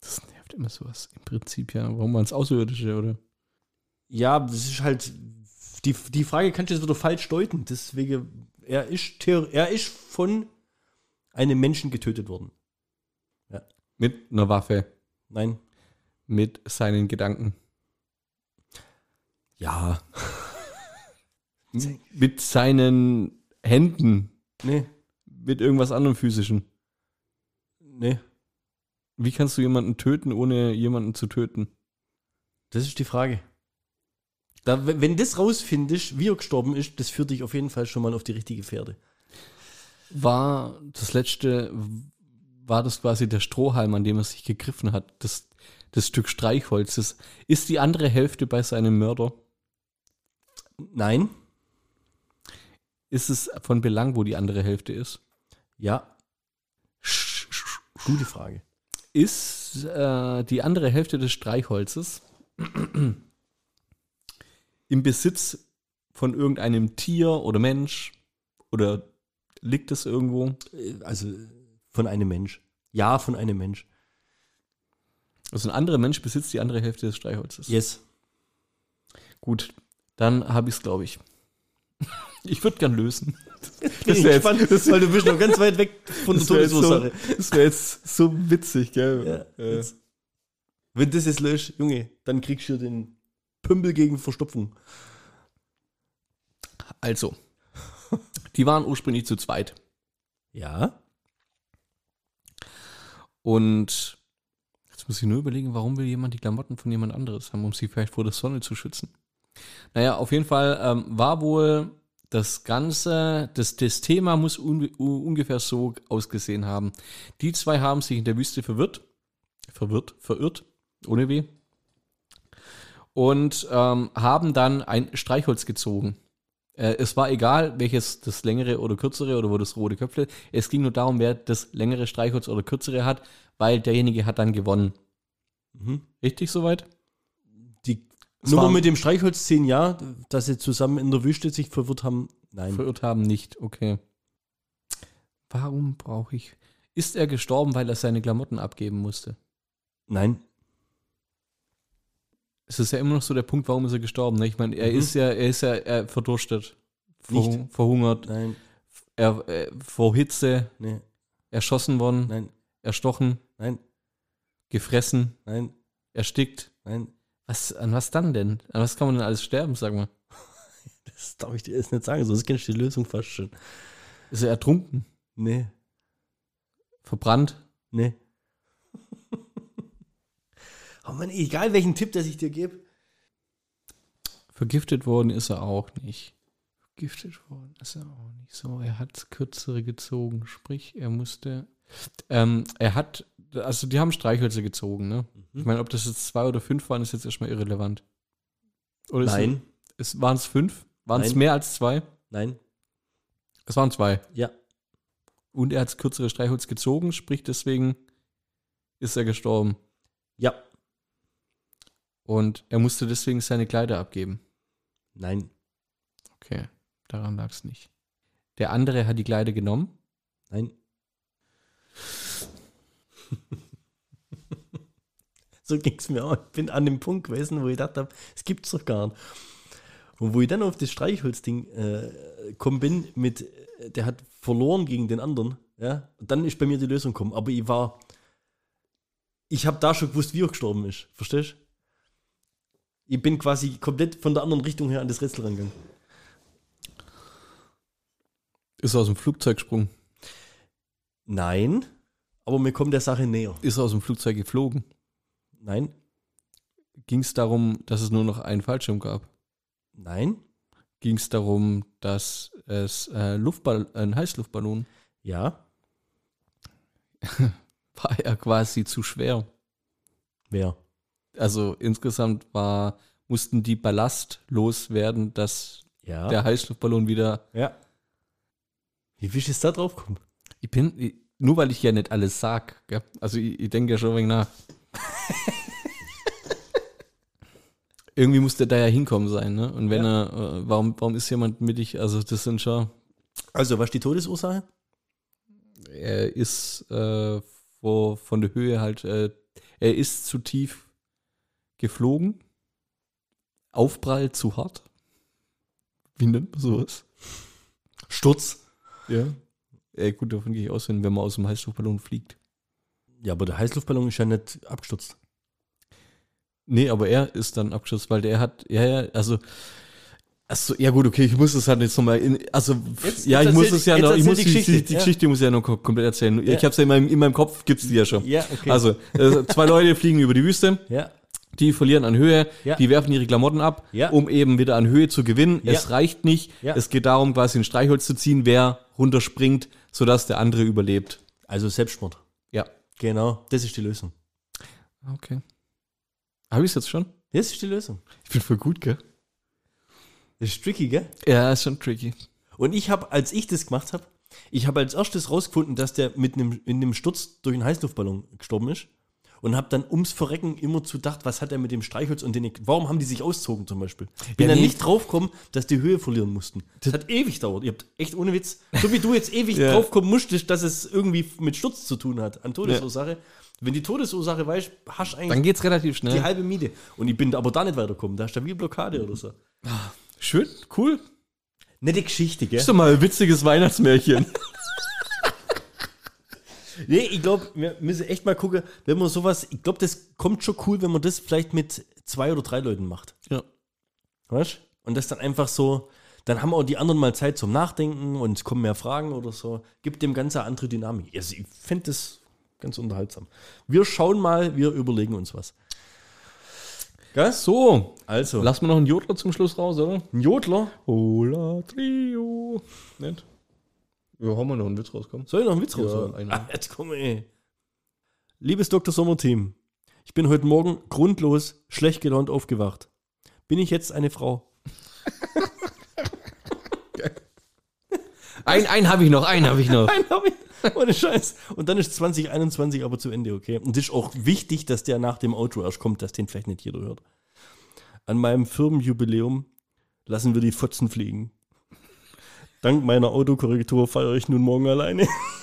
Das nervt immer sowas. Im Prinzip ja. Warum waren es Außerirdische, oder? Ja, das ist halt. Die, die Frage kannst du jetzt wieder falsch deuten. Deswegen, er ist, er ist von einem Menschen getötet worden. Mit einer Waffe. Nein. Mit seinen Gedanken. Ja. (laughs) Mit seinen Händen. Nee. Mit irgendwas anderem physischen. Nee. Wie kannst du jemanden töten, ohne jemanden zu töten? Das ist die Frage. Da, wenn wenn das rausfindest, wie er gestorben ist, das führt dich auf jeden Fall schon mal auf die richtige Pferde. War das letzte, war das quasi der Strohhalm, an dem er sich gegriffen hat? Das, das Stück Streichholzes. Ist die andere Hälfte bei seinem Mörder? Nein. Ist es von Belang, wo die andere Hälfte ist? Ja. Gute Frage. Ist äh, die andere Hälfte des Streichholzes (clears throat) im Besitz von irgendeinem Tier oder Mensch? Oder liegt es irgendwo? Äh, Also von einem Mensch. Ja, von einem Mensch. Also ein anderer Mensch besitzt die andere Hälfte des Streichholzes. Yes. Gut, dann habe ich es, glaube ich. Ich würde gern lösen. (laughs) Das wär ist spannend, weil du bist noch ganz weit weg von der Das wäre jetzt, so, Todesursache. das wär jetzt so witzig, gell? Ja, Äh, jetzt. Wenn das jetzt löscht, Junge, dann kriegst du den Pümpel gegen Verstopfung. also, die waren ursprünglich zu zweit. Ja. Und jetzt muss ich nur überlegen, warum will jemand die Klamotten von jemand anderes haben, um sie vielleicht vor der Sonne zu schützen. Naja, auf jeden Fall ähm, war wohl das Ganze, das, das Thema muss un, ungefähr so ausgesehen haben. Die zwei haben sich in der Wüste verwirrt, verwirrt, verirrt, ohne weh, und ähm, haben dann ein Streichholz gezogen. Äh, es war egal, welches das längere oder kürzere oder wo das rote Köpfle. Es ging nur darum, wer das längere Streichholz oder kürzere hat, weil derjenige hat dann gewonnen. Mhm. Richtig soweit? Es war- mit dem Streichholz 10 Jahre, dass sie zusammen in der Wüste sich verwirrt haben. Nein. Verirrt haben nicht, okay. Warum brauche ich. Ist er gestorben, weil er seine Klamotten abgeben musste? Nein. Es ist ja immer noch so der Punkt, warum ist er gestorben? Ne? Ich meine, er Mhm. ist ja, er ist ja er verdurstet, Nicht. verhung- verhungert, Nein. er, äh, vor Hitze, Nee. erschossen worden, Nein. erstochen, Nein. gefressen, Nein. erstickt. Nein. Was, an was dann denn? An was kann man denn alles sterben, sag mal? (laughs) Das darf ich dir jetzt nicht sagen, sonst kennst du die Lösung fast schon. Ist er ertrunken? Nee. Verbrannt? Nee. (laughs) oh Mann, egal welchen Tipp, das ich dir gebe. Vergiftet worden ist er auch nicht. Vergiftet worden ist er auch nicht. So, er hat kürzere gezogen. Sprich, er musste. Ähm, er hat. Also, die haben Streichhölzer gezogen, ne? Ich meine, ob das jetzt zwei oder fünf waren, ist jetzt erstmal irrelevant. Oder Nein. Es, waren es fünf? Waren es mehr als zwei? Nein. Es waren zwei. Ja. Und er hat das kürzere Streichholz gezogen, sprich, deswegen ist er gestorben. Ja. Und er musste deswegen seine Kleider abgeben. Nein. Okay, daran lag es nicht. Der andere hat die Kleider genommen. Nein. (laughs) So ging es mir auch. Ich bin an dem Punkt gewesen, wo ich gedacht habe, es gibt's doch gar nicht. Und wo ich dann auf das Streichholzding äh, gekommen bin, mit, äh, der hat verloren gegen den anderen, ja, und dann ist bei mir die Lösung gekommen. Aber ich war, ich habe da schon gewusst, wie er gestorben ist. Verstehst du? Ich bin quasi komplett von der anderen Richtung her an das Rätsel rangegangen. Ist er aus dem Flugzeug gesprungen? Nein, aber mir kommt der Sache näher. Ist er aus dem Flugzeug geflogen? Nein, Ging es darum, dass es nur noch einen Fallschirm gab? nein, Ging es darum, dass es äh, Luftball ein Heißluftballon ja, (laughs) war er quasi zu schwer? wer? Also insgesamt war, mussten die Ballast loswerden, dass Ja, der Heißluftballon wieder. ja. Wie du jetzt da drauf kommen? Ich bin, ich, nur weil ich ja nicht alles sag, gell? also ich, ich denke ja schon ein wenig nach. (laughs) Irgendwie muss der da ja hinkommen sein, ne? Und wenn er, äh, warum, warum ist jemand mittig, also das sind schon, Also, was ist die Todesursache? er ist äh, vor, von der Höhe halt, äh, er ist zu tief geflogen, Aufprall zu hart. Wie nennt man sowas? Sturz. Ja. Äh, gut, davon gehe ich aus, wenn man aus dem Heißluftballon fliegt. Ja, aber der Heißluftballon ist ja nicht abgestürzt. Nee, aber er ist dann abgestürzt, weil der hat, ja, ja, also, also, ja gut, okay, ich muss es halt jetzt nochmal, in, also, Jetzt- ja, jetzt ich muss es ja noch, ich muss die Geschichte, die, die ja. Geschichte muss ich ja noch kom- komplett erzählen. Ja. Ich hab's ja in meinem, in meinem Kopf, gibt's die ja schon. Ja, okay. Also, äh, zwei Leute fliegen über die Wüste, Ja, die verlieren an Höhe, Ja. die werfen ihre Klamotten ab, Ja. um eben wieder an Höhe zu gewinnen. Ja. Es reicht nicht. Ja. Es geht darum, quasi ein Streichholz zu ziehen, wer runterspringt, sodass der andere überlebt. also Selbstmord. Ja. Genau, das ist die Lösung. Okay. Habe ich jetzt schon? Das ist die Lösung. Ich bin voll gut, gell? Das ist tricky, gell? Ja, ist schon tricky. Und ich habe, als ich das gemacht habe, ich habe als erstes rausgefunden, dass der mit einem, in einem Sturz durch einen Heißluftballon gestorben ist. Und habe dann ums Verrecken immer zu gedacht, was hat er mit dem Streichholz und den, warum haben die sich auszogen zum Beispiel? Bin Ja, dann nee. nicht draufgekommen, dass die Höhe verlieren mussten. Das hat ewig gedauert. Ihr habt echt ohne Witz, so wie du jetzt ewig (laughs) Ja. draufkommen musstest, dass es irgendwie mit Sturz zu tun hat, an Todesursache. Wenn die Todesursache weißt, hast du eigentlich Dann geht's relativ schnell. die halbe Miete. Und ich bin aber da nicht weitergekommen. Da ist da wie Blockade oder so. Schön, cool. Nette Geschichte, gell? Ist doch mal ein witziges Weihnachtsmärchen. (laughs) Nee, ich glaube, wir müssen echt mal gucken, wenn man sowas, ich glaube, das kommt schon cool, wenn man das vielleicht mit zwei oder drei Leuten macht. ja. Weißt du? Und das dann einfach so, dann haben auch die anderen mal Zeit zum Nachdenken und es kommen mehr Fragen oder so. Gibt dem Ganze eine andere Dynamik. Also ich finde das ganz unterhaltsam. Wir schauen mal, wir überlegen uns was. Gell? So, Also, lassen wir noch einen Jodler zum Schluss raus, oder? ein Jodler. Hola Trio. Nett. Ja, haben wir noch einen Witz rauskommen. Soll ich noch einen Witz Ja, einen. Ah, jetzt komm ey. Liebes Dr. Sommerteam, ich bin heute Morgen grundlos schlecht gelaunt aufgewacht. Bin ich jetzt eine Frau? Ein, einen habe ich noch, einen habe ich noch. (laughs) Ich. Ohne Scheiß. Und dann ist 2021 aber zu Ende, okay? Und es ist auch wichtig, dass der nach dem Outro erst kommt, dass den vielleicht nicht jeder hört. An meinem Firmenjubiläum lassen wir die Fotzen fliegen. Dank meiner Autokorrektur feiere ich nun morgen alleine. (laughs)